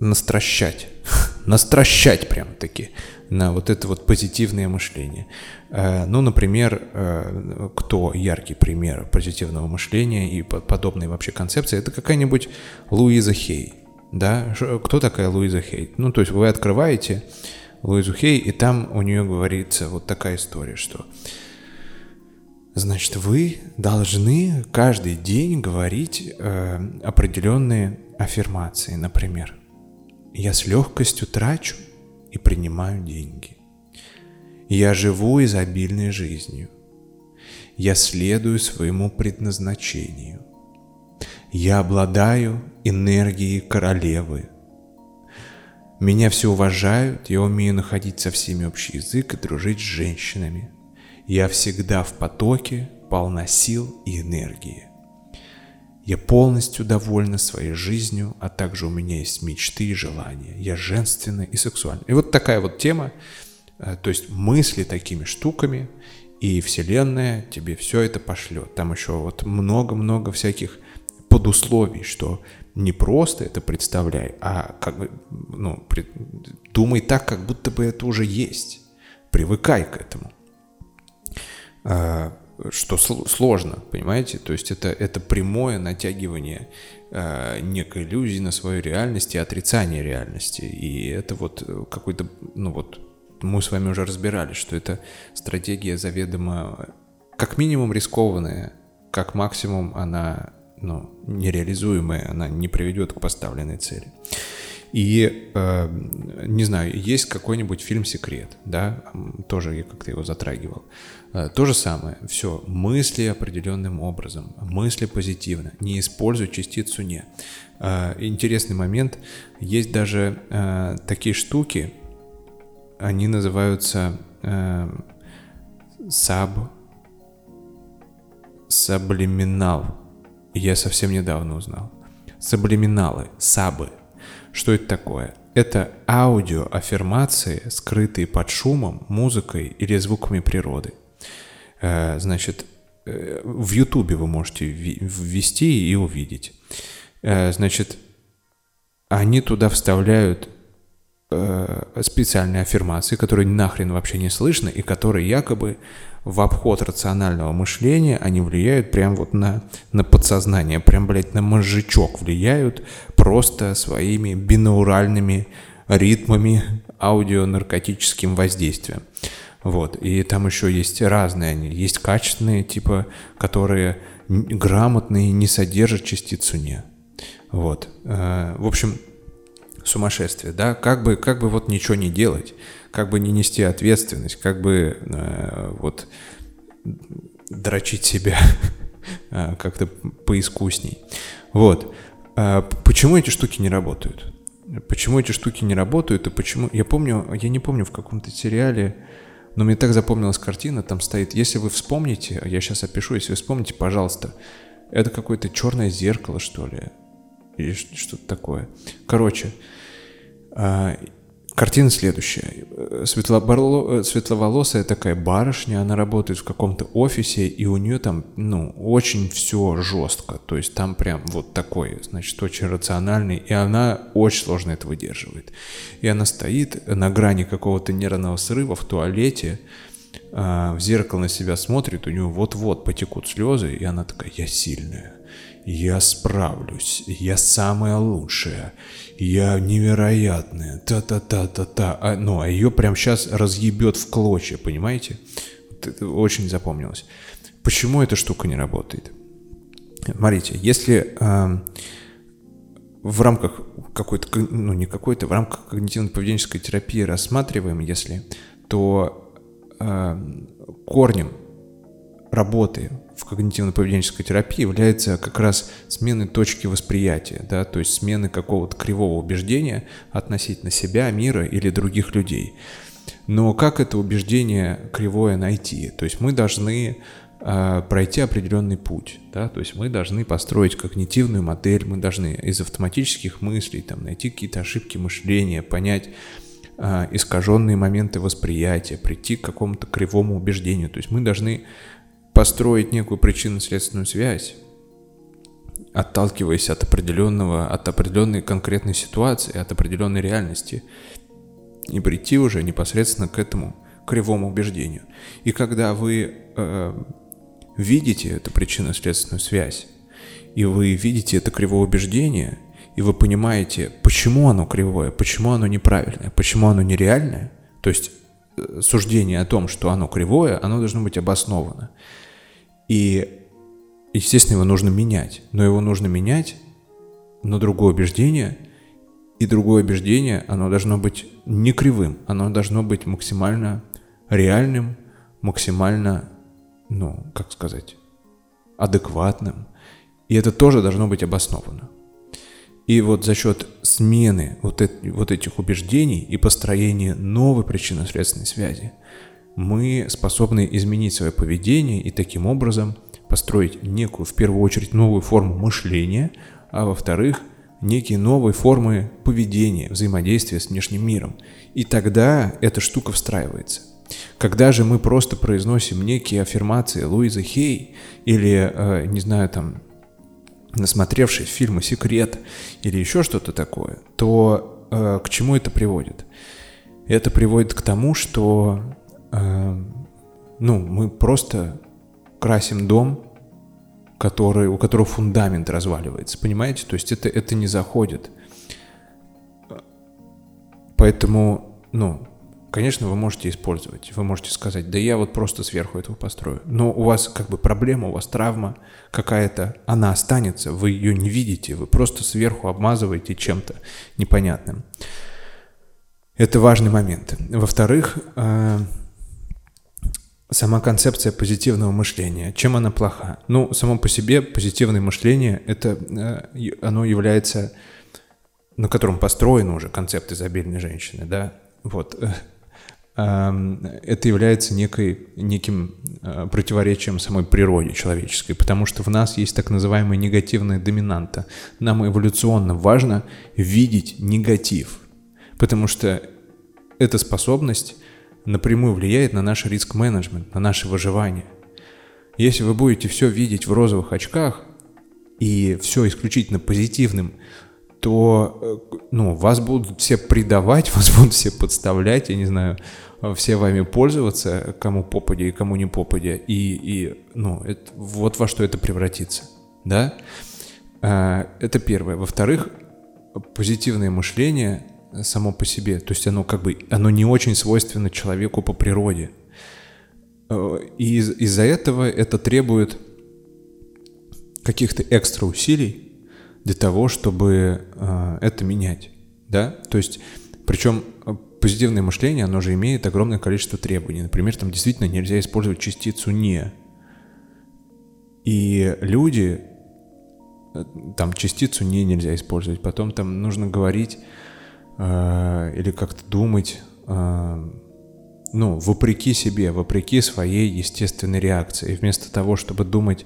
настращать, (laughs) настращать прям-таки на вот это вот позитивное мышление. Ну, например, кто яркий пример позитивного мышления и подобной вообще концепции, это какая-нибудь Луиза Хей да, кто такая Луиза Хей? Ну, то есть вы открываете Луизу Хей, и там у нее говорится вот такая история, что Значит, вы должны каждый день говорить э, определенные аффирмации, например. Я с легкостью трачу и принимаю деньги. Я живу изобильной жизнью. Я следую своему предназначению. Я обладаю энергией королевы. Меня все уважают, я умею находить со всеми общий язык и дружить с женщинами. Я всегда в потоке, полна сил и энергии. Я полностью довольна своей жизнью, а также у меня есть мечты и желания. Я женственна и сексуальна. И вот такая вот тема, э, то есть мысли такими штуками, и Вселенная тебе все это пошлет. Там еще вот много-много всяких подусловий, что не просто это представляй, а как бы, ну, думай так, как будто бы это уже есть. Привыкай к этому. Что сложно, понимаете? То есть это, это прямое натягивание а, некой иллюзии на свою реальность и отрицание реальности. И это вот какой-то, ну вот, мы с вами уже разбирались, что это стратегия заведомо как минимум рискованная, как максимум она ну, нереализуемая, она не приведет к поставленной цели. И, э, не знаю, есть какой-нибудь фильм «Секрет», да, тоже я как-то его затрагивал. Э, то же самое, все, мысли определенным образом, мысли позитивно, не используй частицу «не». Э, интересный момент, есть даже э, такие штуки, они называются э, саб, саблиминал, я совсем недавно узнал. Саблиминалы, сабы. Что это такое? Это аудиоаффирмации, скрытые под шумом, музыкой или звуками природы. Э, значит, э, в Ютубе вы можете ввести и увидеть. Э, значит, они туда вставляют специальные аффирмации, которые нахрен вообще не слышно и которые якобы в обход рационального мышления, они влияют прям вот на, на подсознание, прям, блядь, на мозжечок влияют просто своими бинауральными ритмами, аудионаркотическим воздействием. Вот. И там еще есть разные они. Есть качественные, типа, которые грамотные, не содержат частицу «не». Вот. Э, в общем, сумасшествие, да? Как бы, как бы вот ничего не делать как бы не нести ответственность, как бы э, вот дрочить себя (laughs) э, как-то поискусней. Вот. Почему эти штуки не работают? Почему эти штуки не работают и почему... Я помню, я не помню в каком-то сериале, но мне так запомнилась картина, там стоит, если вы вспомните, я сейчас опишу, если вы вспомните, пожалуйста, это какое-то черное зеркало, что ли, или что-то такое. Короче, а, Картина следующая. Светлоборло... Светловолосая такая барышня, она работает в каком-то офисе, и у нее там, ну, очень все жестко. То есть там прям вот такой, значит, очень рациональный, и она очень сложно это выдерживает. И она стоит на грани какого-то нервного срыва в туалете, а, в зеркало на себя смотрит, у нее вот-вот потекут слезы, и она такая, я сильная, я справлюсь, я самая лучшая, я невероятная, та-та-та-та-та. А, ну, а ее прям сейчас разъебет в клочья, понимаете? Это очень запомнилось. Почему эта штука не работает? Смотрите, если э, в рамках какой-то, ну не какой-то, в рамках когнитивно-поведенческой терапии рассматриваем, если, то э, корнем работы в когнитивно-поведенческой терапии является как раз смены точки восприятия, да, то есть смены какого-то кривого убеждения относительно себя, мира или других людей. Но как это убеждение кривое найти? То есть мы должны э, пройти определенный путь, да, то есть мы должны построить когнитивную модель, мы должны из автоматических мыслей там найти какие-то ошибки мышления, понять э, искаженные моменты восприятия, прийти к какому-то кривому убеждению. То есть мы должны построить некую причинно-следственную связь, отталкиваясь от определенного, от определенной конкретной ситуации, от определенной реальности, и прийти уже непосредственно к этому кривому убеждению. И когда вы э, видите эту причинно-следственную связь, и вы видите это кривое убеждение, и вы понимаете, почему оно кривое, почему оно неправильное, почему оно нереальное, то есть э, суждение о том, что оно кривое, оно должно быть обосновано. И, естественно, его нужно менять. Но его нужно менять на другое убеждение. И другое убеждение, оно должно быть не кривым. Оно должно быть максимально реальным, максимально, ну, как сказать, адекватным. И это тоже должно быть обосновано. И вот за счет смены вот, это, вот этих убеждений и построения новой причинно-следственной связи мы способны изменить свое поведение и таким образом построить некую, в первую очередь, новую форму мышления, а во-вторых, некие новые формы поведения, взаимодействия с внешним миром. И тогда эта штука встраивается. Когда же мы просто произносим некие аффирмации Луизы Хей или, э, не знаю, там, насмотревшись фильмы «Секрет» или еще что-то такое, то э, к чему это приводит? Это приводит к тому, что ну, мы просто красим дом, который, у которого фундамент разваливается, понимаете? То есть это, это не заходит. Поэтому, ну, Конечно, вы можете использовать. Вы можете сказать, да я вот просто сверху этого построю. Но у вас как бы проблема, у вас травма какая-то, она останется, вы ее не видите, вы просто сверху обмазываете чем-то непонятным. Это важный момент. Во-вторых, э, сама концепция позитивного мышления. Чем она плоха? Ну, само по себе позитивное мышление, это э, оно является, на котором построен уже концепт изобильной женщины, да, вот, это является некой, неким а, противоречием самой природе человеческой, потому что в нас есть так называемая негативная доминанта. Нам эволюционно важно видеть негатив, потому что эта способность напрямую влияет на наш риск-менеджмент, на наше выживание. Если вы будете все видеть в розовых очках и все исключительно позитивным, то э, ну, вас будут все предавать, (laughs) вас будут все подставлять, я не знаю, все вами пользоваться, кому попадя и кому не попадя, и, и ну, это, вот во что это превратится, да? А, это первое. Во-вторых, позитивное мышление само по себе, то есть оно как бы, оно не очень свойственно человеку по природе. Э, и из- из-за этого это требует каких-то экстра усилий для того, чтобы э, это менять, да? То есть, причем позитивное мышление, оно же имеет огромное количество требований. Например, там действительно нельзя использовать частицу «не». И люди, э, там частицу «не» нельзя использовать. Потом там нужно говорить э, или как-то думать, э, ну, вопреки себе, вопреки своей естественной реакции. И вместо того, чтобы думать,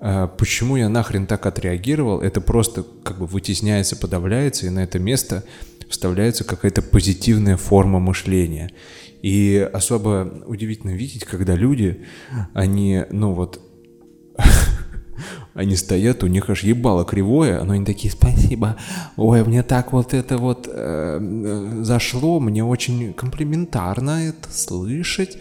э, почему я нахрен так отреагировал, это просто как бы вытесняется, подавляется, и на это место вставляется какая-то позитивная форма мышления. И особо удивительно видеть, когда люди, они, ну вот, (laughs) они стоят, у них аж ебало кривое, но они такие, спасибо, ой, мне так вот это вот э, зашло, мне очень комплиментарно это слышать.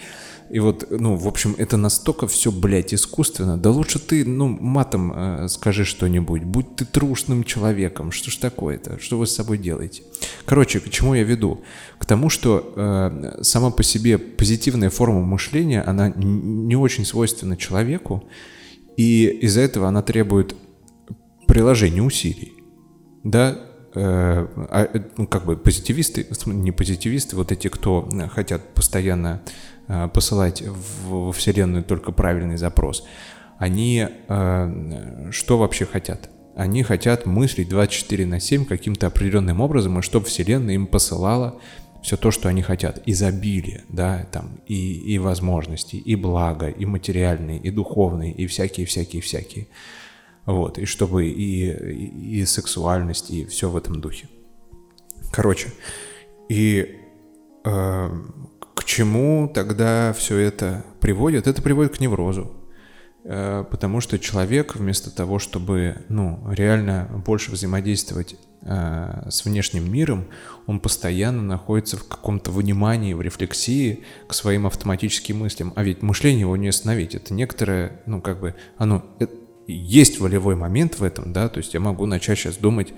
И вот, ну, в общем, это настолько все, блядь, искусственно. Да лучше ты, ну, матом э, скажи что-нибудь. Будь ты трушным человеком. Что ж такое-то? Что вы с собой делаете? Короче, к чему я веду? К тому, что э, сама по себе позитивная форма мышления, она не очень свойственна человеку. И из-за этого она требует приложения усилий. Да, э, а, ну, как бы позитивисты, не позитивисты, вот эти, кто хотят постоянно Э, посылать в Вселенную только правильный запрос, они э, что вообще хотят? Они хотят мыслить 24 на 7 каким-то определенным образом, и чтобы Вселенная им посылала все то, что они хотят. Изобилие, да, там, и, и возможности, и благо, и материальные, и духовные, и всякие-всякие-всякие. Вот, и чтобы и, и, и сексуальность, и все в этом духе. Короче, и э, к чему тогда все это приводит? Это приводит к неврозу. Э, потому что человек вместо того, чтобы ну, реально больше взаимодействовать с внешним миром, он постоянно находится в каком-то внимании, в рефлексии к своим автоматическим мыслям. А ведь мышление его не остановить. Это некоторое, ну как бы, оно... Это, есть волевой момент в этом, да, то есть я могу начать сейчас думать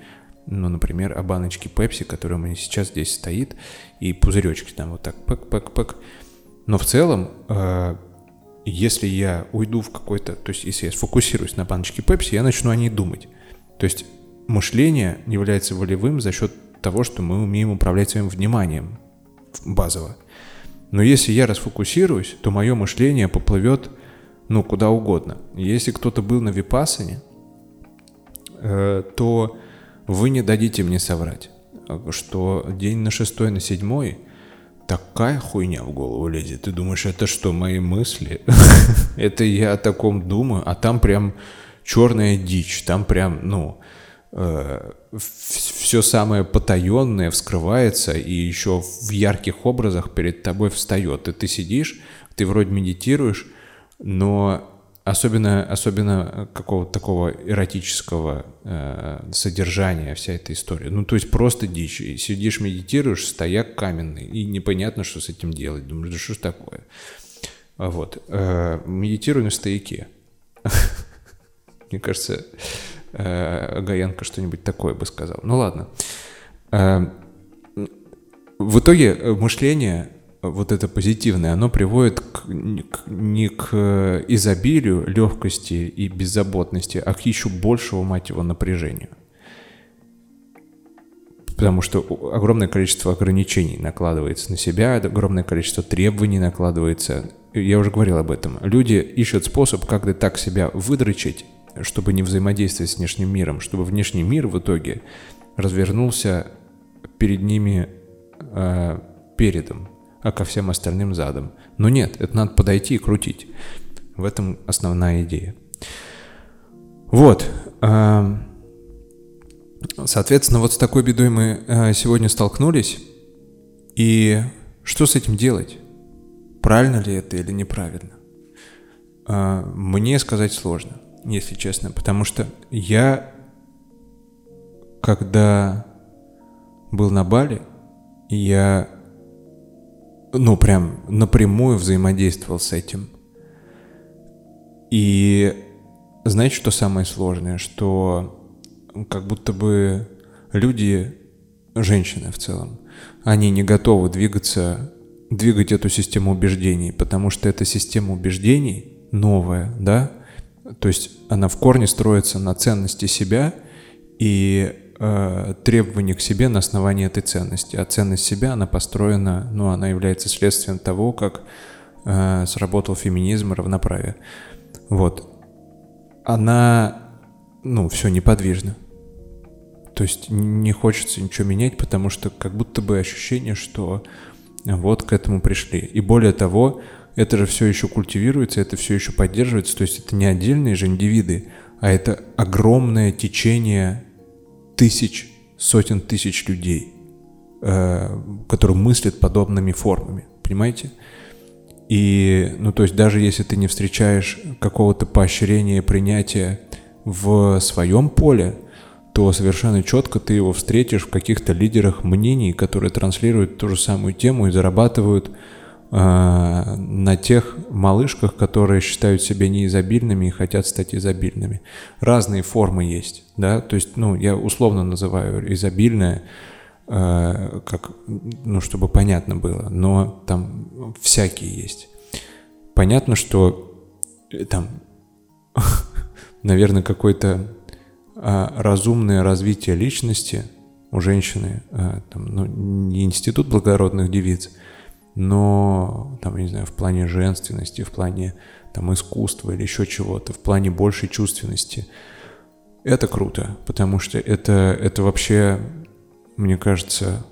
ну, например, о баночке Пепси, которая у меня сейчас здесь стоит, и пузыречки там вот так пэк-пэк-пэк. Но в целом, э, если я уйду в какой-то, то есть если я сфокусируюсь на баночке Пепси, я начну о ней думать. То есть мышление является волевым за счет того, что мы умеем управлять своим вниманием базово. Но если я расфокусируюсь, то мое мышление поплывет, ну, куда угодно. Если кто-то был на Випасане, э, то вы не дадите мне соврать, что день на шестой, на седьмой такая хуйня в голову лезет. Ты думаешь, это что, мои мысли? (laughs) это я о таком думаю, а там прям черная дичь, там прям, ну, э, все самое потаенное вскрывается и еще в ярких образах перед тобой встает. И ты сидишь, ты вроде медитируешь, но особенно, особенно какого-то такого эротического э, содержания вся эта история. Ну, то есть просто дичь. Сидишь, медитируешь, стояк каменный, и непонятно, что с этим делать. Думаешь, да что ж такое? Вот. Э, медитирую на стояке. (laughs) Мне кажется, э, что-нибудь такое бы сказал. Ну ладно. Э, в итоге мышление вот это позитивное, оно приводит к, к, не к изобилию, легкости и беззаботности, а к еще большему, мать его, напряжению. Потому что огромное количество ограничений накладывается на себя, огромное количество требований накладывается. Я уже говорил об этом. Люди ищут способ как-то так себя выдрочить, чтобы не взаимодействовать с внешним миром, чтобы внешний мир в итоге развернулся перед ними э, передом, а ко всем остальным задом. Но нет, это надо подойти и крутить. В этом основная идея. Вот. Э, соответственно, вот с такой бедой мы э, сегодня столкнулись. И что с этим делать? Правильно ли это или неправильно? Мне сказать сложно если честно, потому что я, когда был на Бали, я, ну, прям напрямую взаимодействовал с этим. И знаете, что самое сложное? Что как будто бы люди, женщины в целом, они не готовы двигаться, двигать эту систему убеждений, потому что эта система убеждений новая, да, то есть она в корне строится на ценности себя и э, требований к себе на основании этой ценности. А ценность себя, она построена, ну, она является следствием того, как э, сработал феминизм и равноправие. Вот. Она, ну, все неподвижно. То есть не хочется ничего менять, потому что как будто бы ощущение, что вот к этому пришли. И более того, это же все еще культивируется, это все еще поддерживается. То есть это не отдельные же индивиды, а это огромное течение тысяч, сотен тысяч людей, э, которые мыслят подобными формами. Понимаете? И, ну, то есть даже если ты не встречаешь какого-то поощрения, принятия в своем поле, то совершенно четко ты его встретишь в каких-то лидерах мнений, которые транслируют ту же самую тему и зарабатывают на тех малышках, которые считают себя неизобильными и хотят стать изобильными. Разные формы есть, да, то есть, ну, я условно называю изобильное, э, как, ну, чтобы понятно было, но там всякие есть. Понятно, что э, там, (laughs) наверное, какое-то э, разумное развитие личности у женщины, э, там, ну, не институт благородных девиц, но, там, не знаю, в плане женственности, в плане там искусства или еще чего-то, в плане большей чувственности, это круто, потому что это, это вообще, мне кажется,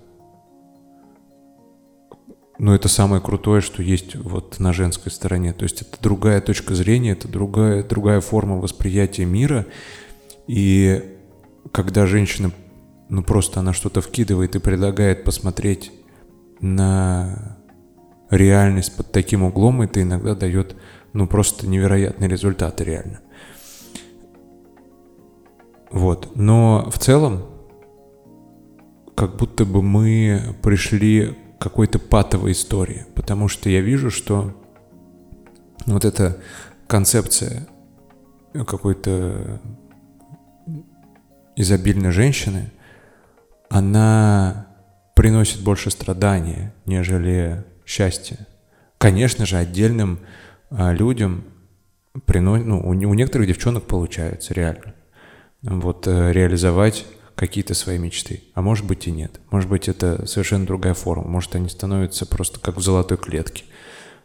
ну, это самое крутое, что есть вот на женской стороне. То есть это другая точка зрения, это другая, другая форма восприятия мира. И когда женщина, ну, просто она что-то вкидывает и предлагает посмотреть на реальность под таким углом, это иногда дает, ну, просто невероятные результаты реально. Вот. Но в целом, как будто бы мы пришли к какой-то патовой истории, потому что я вижу, что вот эта концепция какой-то изобильной женщины, она приносит больше страдания, нежели счастье. Конечно же, отдельным а, людям приносит, ну, у, у некоторых девчонок получается реально вот э, реализовать какие-то свои мечты. А может быть и нет. Может быть это совершенно другая форма. Может они становятся просто как в золотой клетке,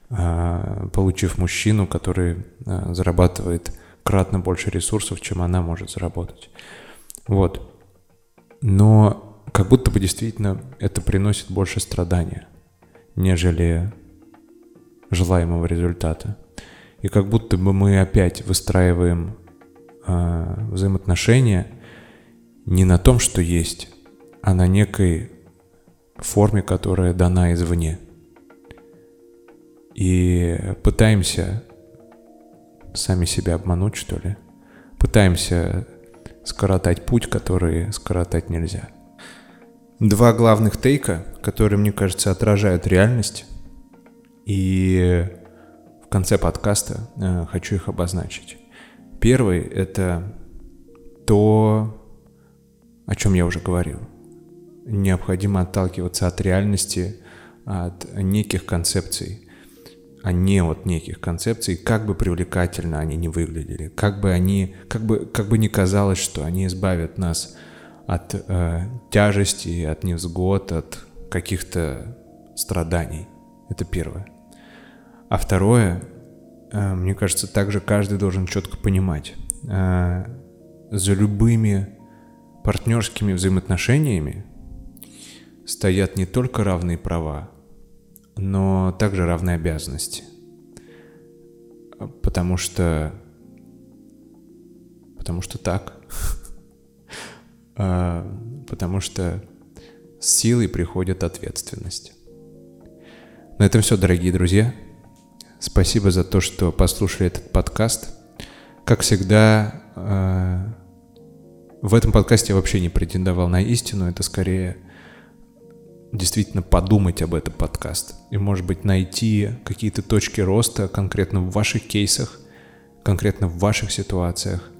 а, получив мужчину, который а, зарабатывает кратно больше ресурсов, чем она может заработать. Вот. но как будто бы действительно это приносит больше страдания, нежели желаемого результата. И как будто бы мы опять выстраиваем э, взаимоотношения не на том, что есть, а на некой форме, которая дана извне. И пытаемся сами себя обмануть, что ли. Пытаемся скоротать путь, который скоротать нельзя. Два главных тейка, которые, мне кажется, отражают реальность. И в конце подкаста э, хочу их обозначить. Первый — это то, о чем я уже говорил. Необходимо отталкиваться от реальности, от неких концепций, а не от неких концепций, как бы привлекательно они не выглядели, как бы они, как бы, как бы не казалось, что они избавят нас от э, тяжести, от невзгод, от каких-то страданий. Это первое. А второе, э, мне кажется, также каждый должен четко понимать, э, за любыми партнерскими взаимоотношениями стоят не только равные права, но также равные обязанности. Потому что... Потому что так. (laughs) А, потому что с силой приходит ответственность. На этом все, дорогие друзья. Спасибо за то, что послушали этот подкаст. Как всегда, а, в этом подкасте я вообще не претендовал на истину, это скорее действительно подумать об этом подкаст и, может быть, найти какие-то точки роста конкретно в ваших кейсах, конкретно в ваших ситуациях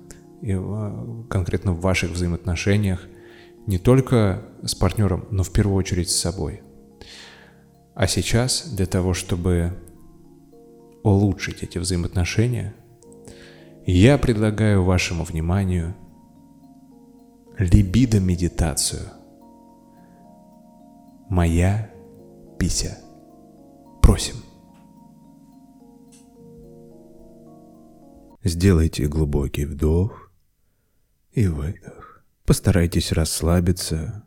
и э, конкретно в ваших взаимоотношениях, не только с партнером, но в первую очередь с собой. А сейчас для того, чтобы улучшить эти взаимоотношения, я предлагаю вашему вниманию – либидо-медитацию. Моя пися. Просим. Сделайте глубокий вдох и выдох. Постарайтесь расслабиться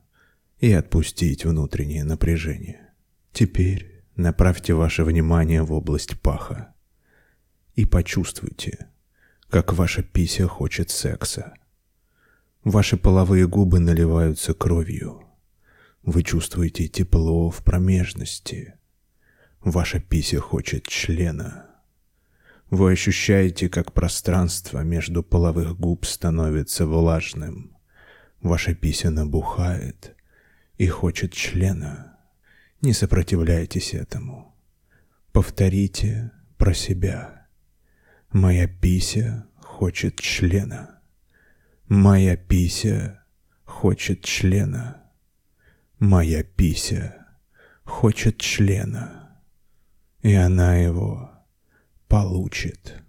и отпустить внутреннее напряжение. Теперь направьте ваше внимание в область паха и почувствуйте, как ваша пися хочет секса. Ваши половые губы наливаются кровью. Вы чувствуете тепло в промежности. Ваша пися хочет члена. Вы ощущаете, как пространство между половых губ становится влажным. Ваша пися набухает и хочет члена. Не сопротивляйтесь этому. Повторите про себя. Моя пися хочет члена. Моя пися хочет члена. Моя пися хочет члена. И она его получит.